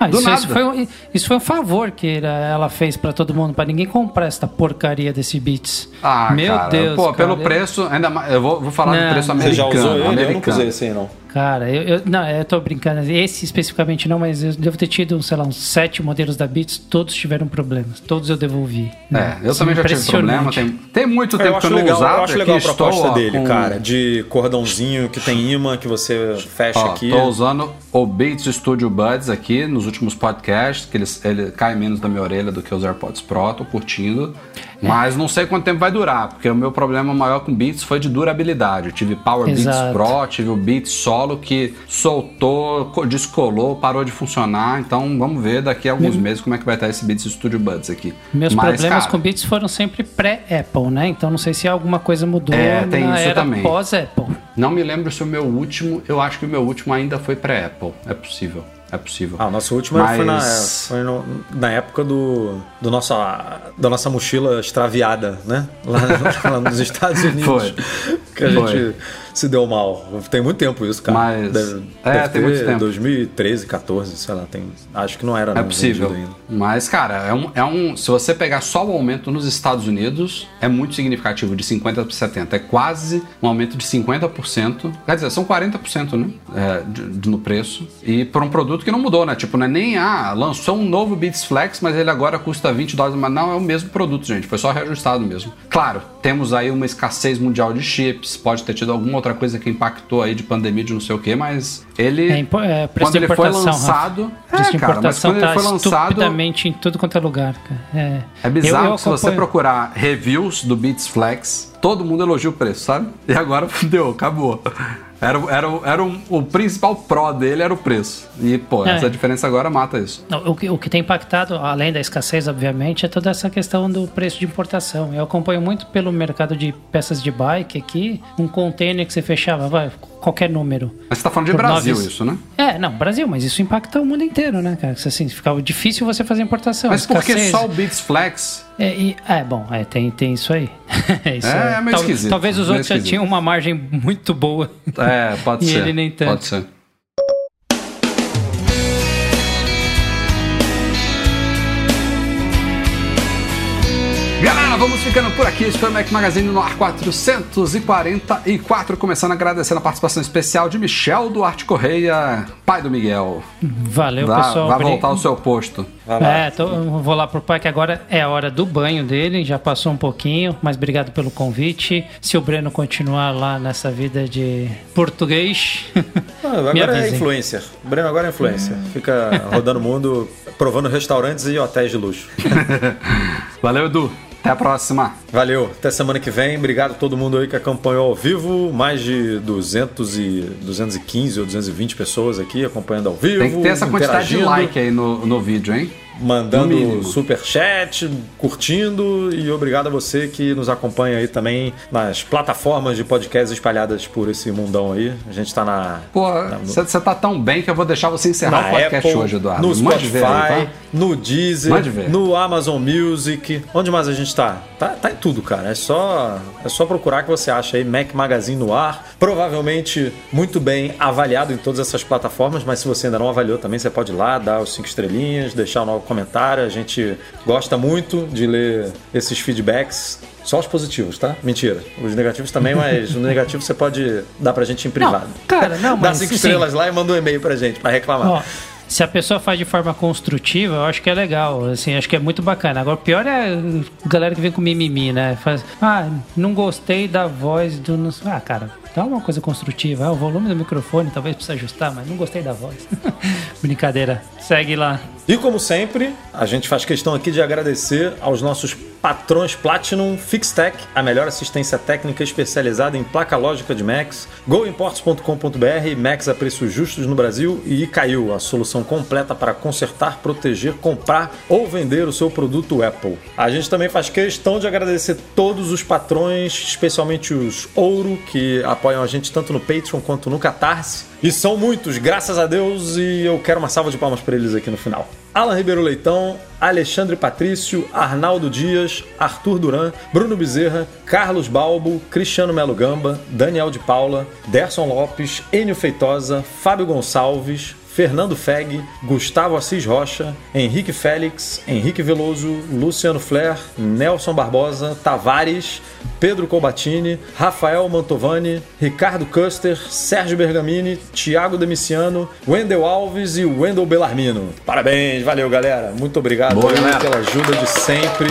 Speaker 4: Ah,
Speaker 2: Do
Speaker 4: isso,
Speaker 2: nada.
Speaker 4: isso foi, um, isso foi um favor que ela- fez pra todo mundo, pra ninguém comprar essa porcaria desse Beats.
Speaker 2: Ah,
Speaker 4: Meu
Speaker 2: cara.
Speaker 4: Deus,
Speaker 2: Pô,
Speaker 4: cara,
Speaker 2: pelo
Speaker 4: eu-
Speaker 2: preço, ainda mais. Eu vou, vou falar
Speaker 4: Não,
Speaker 2: do preço
Speaker 4: você
Speaker 3: Você já
Speaker 2: americano.
Speaker 3: usou ele? Eu não
Speaker 2: americano.
Speaker 3: usei esse aí, não.
Speaker 4: Cara, eu, eu- não, eu tô brincando. Esse especificamente não, mas eu devo ter tido, sei lá, uns sete modelos da Beats, todos tiveram problemas. Todos eu devolvi.
Speaker 2: É,
Speaker 4: né?
Speaker 2: eu também já tive problema. Tem, tem muito tempo
Speaker 3: Eu
Speaker 2: que eu não
Speaker 3: legal,
Speaker 2: usava.
Speaker 3: eu acho legal a proposta dele,
Speaker 2: com-
Speaker 3: cara. De cordãozinho que tem imã, que você fecha
Speaker 2: Ó,
Speaker 3: aqui.
Speaker 2: tô usando o Beats Studio Buds aqui nos últimos podcasts, que eles, ele cai menos da minha orelha do que os AirPods Pro, tô curtindo. Mas não sei quanto tempo vai durar, porque o meu problema maior com Beats foi de durabilidade. Eu tive Power Beats
Speaker 4: Exato.
Speaker 2: Pro, tive o Beats Solo que soltou, co- descolou, parou de funcionar. Então vamos ver daqui a alguns meses como é que vai estar esse Beats Studio Buds aqui.
Speaker 4: Meus
Speaker 2: Mas,
Speaker 4: problemas
Speaker 2: cara,
Speaker 4: com Beats foram sempre pré-Apple, né? Então não sei se alguma coisa mudou
Speaker 2: É, tem
Speaker 4: na
Speaker 2: isso
Speaker 4: era
Speaker 2: também.
Speaker 4: pós-Apple.
Speaker 2: Não me lembro se o meu último, eu acho que o meu último ainda foi pré-Apple. É possível, é possível.
Speaker 3: Ah, o nosso último
Speaker 2: Mas-
Speaker 3: foi, na, foi no- na época do, do nossa, da nossa mochila extraviada, né? Lá, lá nos Estados Unidos.
Speaker 2: Foi.
Speaker 3: Que a
Speaker 2: Foi.
Speaker 3: gente se deu mal. Tem muito tempo isso, cara.
Speaker 2: Mas-
Speaker 3: Deve,
Speaker 2: é,
Speaker 3: deve
Speaker 2: tem
Speaker 3: ter
Speaker 2: muito tempo.
Speaker 3: 2013, 14, sei lá. Tem, acho que não era
Speaker 2: É
Speaker 3: não,
Speaker 2: possível.
Speaker 3: ainda.
Speaker 2: Mas, cara, é um, é um. Se você pegar só o aumento nos Estados Unidos, é muito significativo, de 50% para 70%. É quase um aumento de 50%. Quer dizer, são 40%, né? É, de- de- no preço. E por um produto que não mudou, né? Tipo, não é nem, ah, lançou um novo Beats Flex, mas ele agora custa 20 dólares. Mas não, é o mesmo produto, gente. Foi só reajustado mesmo. Claro, temos aí uma escassez mundial de chips. Pode ter tido alguma outra coisa que impactou aí de pandemia, de não sei o quê, mas ele.
Speaker 4: É, é, preço
Speaker 2: quando ele foi
Speaker 4: Rafa.
Speaker 2: lançado. é, cara, mas quando ele
Speaker 4: tá
Speaker 2: foi lançado.
Speaker 4: em tudo quanto é lugar. Cara. É,
Speaker 2: É bizarro
Speaker 4: Eu- eu
Speaker 2: que se você procurar reviews do Beats Flex, todo mundo elogia o preço, sabe? E agora fudeu, acabou. Era, era, era um- o principal pró dele era o preço. E, pô,
Speaker 4: É.
Speaker 2: essa diferença agora mata isso.
Speaker 4: Não, O que, o que tem impactado, além da escassez, obviamente, é toda essa questão do preço de importação. Eu acompanho muito pelo mercado de peças de bike aqui, um container que você fechava, vai, qualquer número.
Speaker 2: Mas você tá falando de Brasil isso, né?
Speaker 4: É, não, Brasil, mas isso impacta o mundo inteiro, né, cara? Assim, ficava difícil você fazer importação.
Speaker 2: Mas por que só o Beats Flex?
Speaker 4: É, e- é, bom, é, tem, tem isso aí. Isso
Speaker 2: É, é meio esquisito,
Speaker 4: Talvez os
Speaker 2: meio
Speaker 4: outros já
Speaker 2: esquisito.
Speaker 4: tinham uma margem muito boa.
Speaker 2: É, pode
Speaker 4: E
Speaker 2: ser.
Speaker 4: ele nem tanto.
Speaker 2: Pode ser. Vamos ficando por aqui. Esse foi o Mac Magazine no ar 444. Começando agradecendo a participação especial de Michel Duarte Correia, pai do Miguel.
Speaker 4: Valeu, pessoal. Obri-
Speaker 2: voltar ao seu posto.
Speaker 3: Vai.
Speaker 4: É, tô- vou lá pro pai que agora é a hora do banho dele, já passou um pouquinho, mas obrigado pelo convite. Se o Breno continuar lá nessa vida de português,
Speaker 3: Ah,
Speaker 4: me
Speaker 3: agora é influencer. O Breno agora é influencer. Fica rodando o mundo, provando restaurantes e hotéis de luxo.
Speaker 2: Valeu, Edu. Até a próxima.
Speaker 3: Valeu, até semana que vem. Obrigado a todo mundo aí que acompanhou ao vivo. Mais de 200 e 215 ou 220 pessoas aqui acompanhando ao vivo.
Speaker 2: Tem que ter essa quantidade de like aí no, no vídeo, hein?
Speaker 3: Mandando super chat, curtindo e obrigado a você que nos acompanha aí também nas plataformas de podcast espalhadas por esse mundão aí. A gente tá na
Speaker 2: Pô,
Speaker 3: na- no-
Speaker 2: você tá tão bem que eu vou deixar você encerrar
Speaker 3: na
Speaker 2: o podcast
Speaker 3: Apple,
Speaker 2: hoje, Eduardo.
Speaker 3: no Spotify,
Speaker 2: ver aí, tá?
Speaker 3: no Deezer, no Amazon Music. Onde mais a gente tá? tá? Tá em tudo, cara. É só, é só procurar que você acha aí Mac Magazine no ar. Provavelmente muito bem avaliado em todas essas plataformas, mas se você ainda não avaliou também, você pode ir lá, dar os cinco estrelinhas, deixar novo comentário. A gente gosta muito de ler esses feedbacks. Só os positivos, tá? Mentira. Os negativos também, mas os negativos você pode dar pra gente em privado.
Speaker 4: cara, não,
Speaker 3: Dá
Speaker 4: mas,
Speaker 3: cinco
Speaker 4: assim,
Speaker 3: estrelas lá e manda um e-mail pra gente pra reclamar.
Speaker 4: Ó, se a pessoa faz de forma construtiva, eu acho que é legal, assim, acho que é muito bacana. Agora, o pior é a galera que vem com mimimi, né? Faz, ah, não gostei da voz do... não Ah, cara, dá uma coisa construtiva. Ah, o volume do microfone talvez precisa ajustar, mas não gostei da voz. Brincadeira. Segue lá.
Speaker 3: E como sempre, a gente faz questão aqui de agradecer aos nossos patrões Platinum Fixtech, a melhor assistência técnica especializada em placa lógica de Macs, goimports.com.br, Macs a preços justos no Brasil e Icaiu, a solução completa para consertar, proteger, comprar ou vender o seu produto Apple. A gente também faz questão de agradecer todos os patrões, especialmente os Ouro, que apoiam a gente tanto no Patreon quanto no Catarse. E são muitos, graças a Deus, e eu quero uma salva de palmas para eles aqui no final. Alan Ribeiro Leitão, Alexandre Patrício, Arnaldo Dias, Arthur Duran, Bruno Bezerra, Carlos Balbo, Cristiano Melo Gamba, Daniel de Paula, Derson Lopes, Enio Feitosa, Fábio Gonçalves, Fernando Feg, Gustavo Assis Rocha, Henrique Félix, Henrique Veloso, Luciano Flair, Nelson Barbosa, Tavares, Pedro Colbatini, Rafael Mantovani, Ricardo Custer, Sérgio Bergamini, Thiago Demiciano, Wendel Alves e Wendel Bellarmino. Parabéns, valeu galera. Muito obrigado
Speaker 2: Boa, galera.
Speaker 3: pela ajuda de sempre.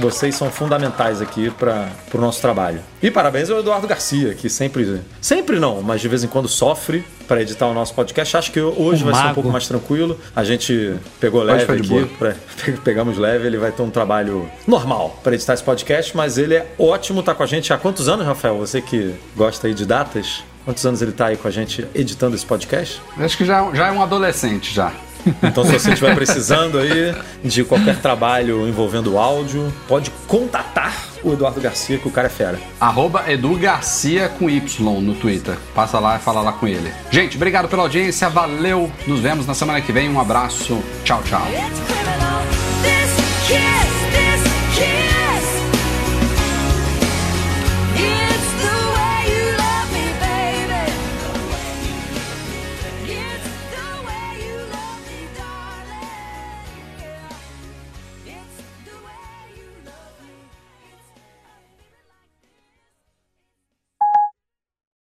Speaker 3: Vocês são fundamentais aqui para o nosso trabalho. E parabéns ao Eduardo Garcia, que sempre, sempre não, mas de vez em quando sofre para editar o nosso podcast. Acho que hoje
Speaker 4: O
Speaker 3: vai ser um
Speaker 4: mago.
Speaker 3: pouco mais tranquilo. A gente pegou leve aqui, pra- pegamos leve. Ele vai ter um trabalho normal para editar esse podcast, mas ele é ótimo estar com a gente há quantos anos, Rafael? Você que gosta aí de datas? Quantos anos ele está aí com a gente editando esse podcast?
Speaker 2: Acho que já, já é um adolescente já.
Speaker 3: Então, se você estiver precisando aí de qualquer trabalho envolvendo áudio, pode contatar o Eduardo Garcia, que o cara é fera.
Speaker 2: Arroba Edu Garcia com Y no Twitter. Passa lá e fala lá com ele. Gente, obrigado pela audiência, valeu. Nos vemos na semana que vem. Um abraço. Tchau, tchau.
Speaker 1: It's criminal.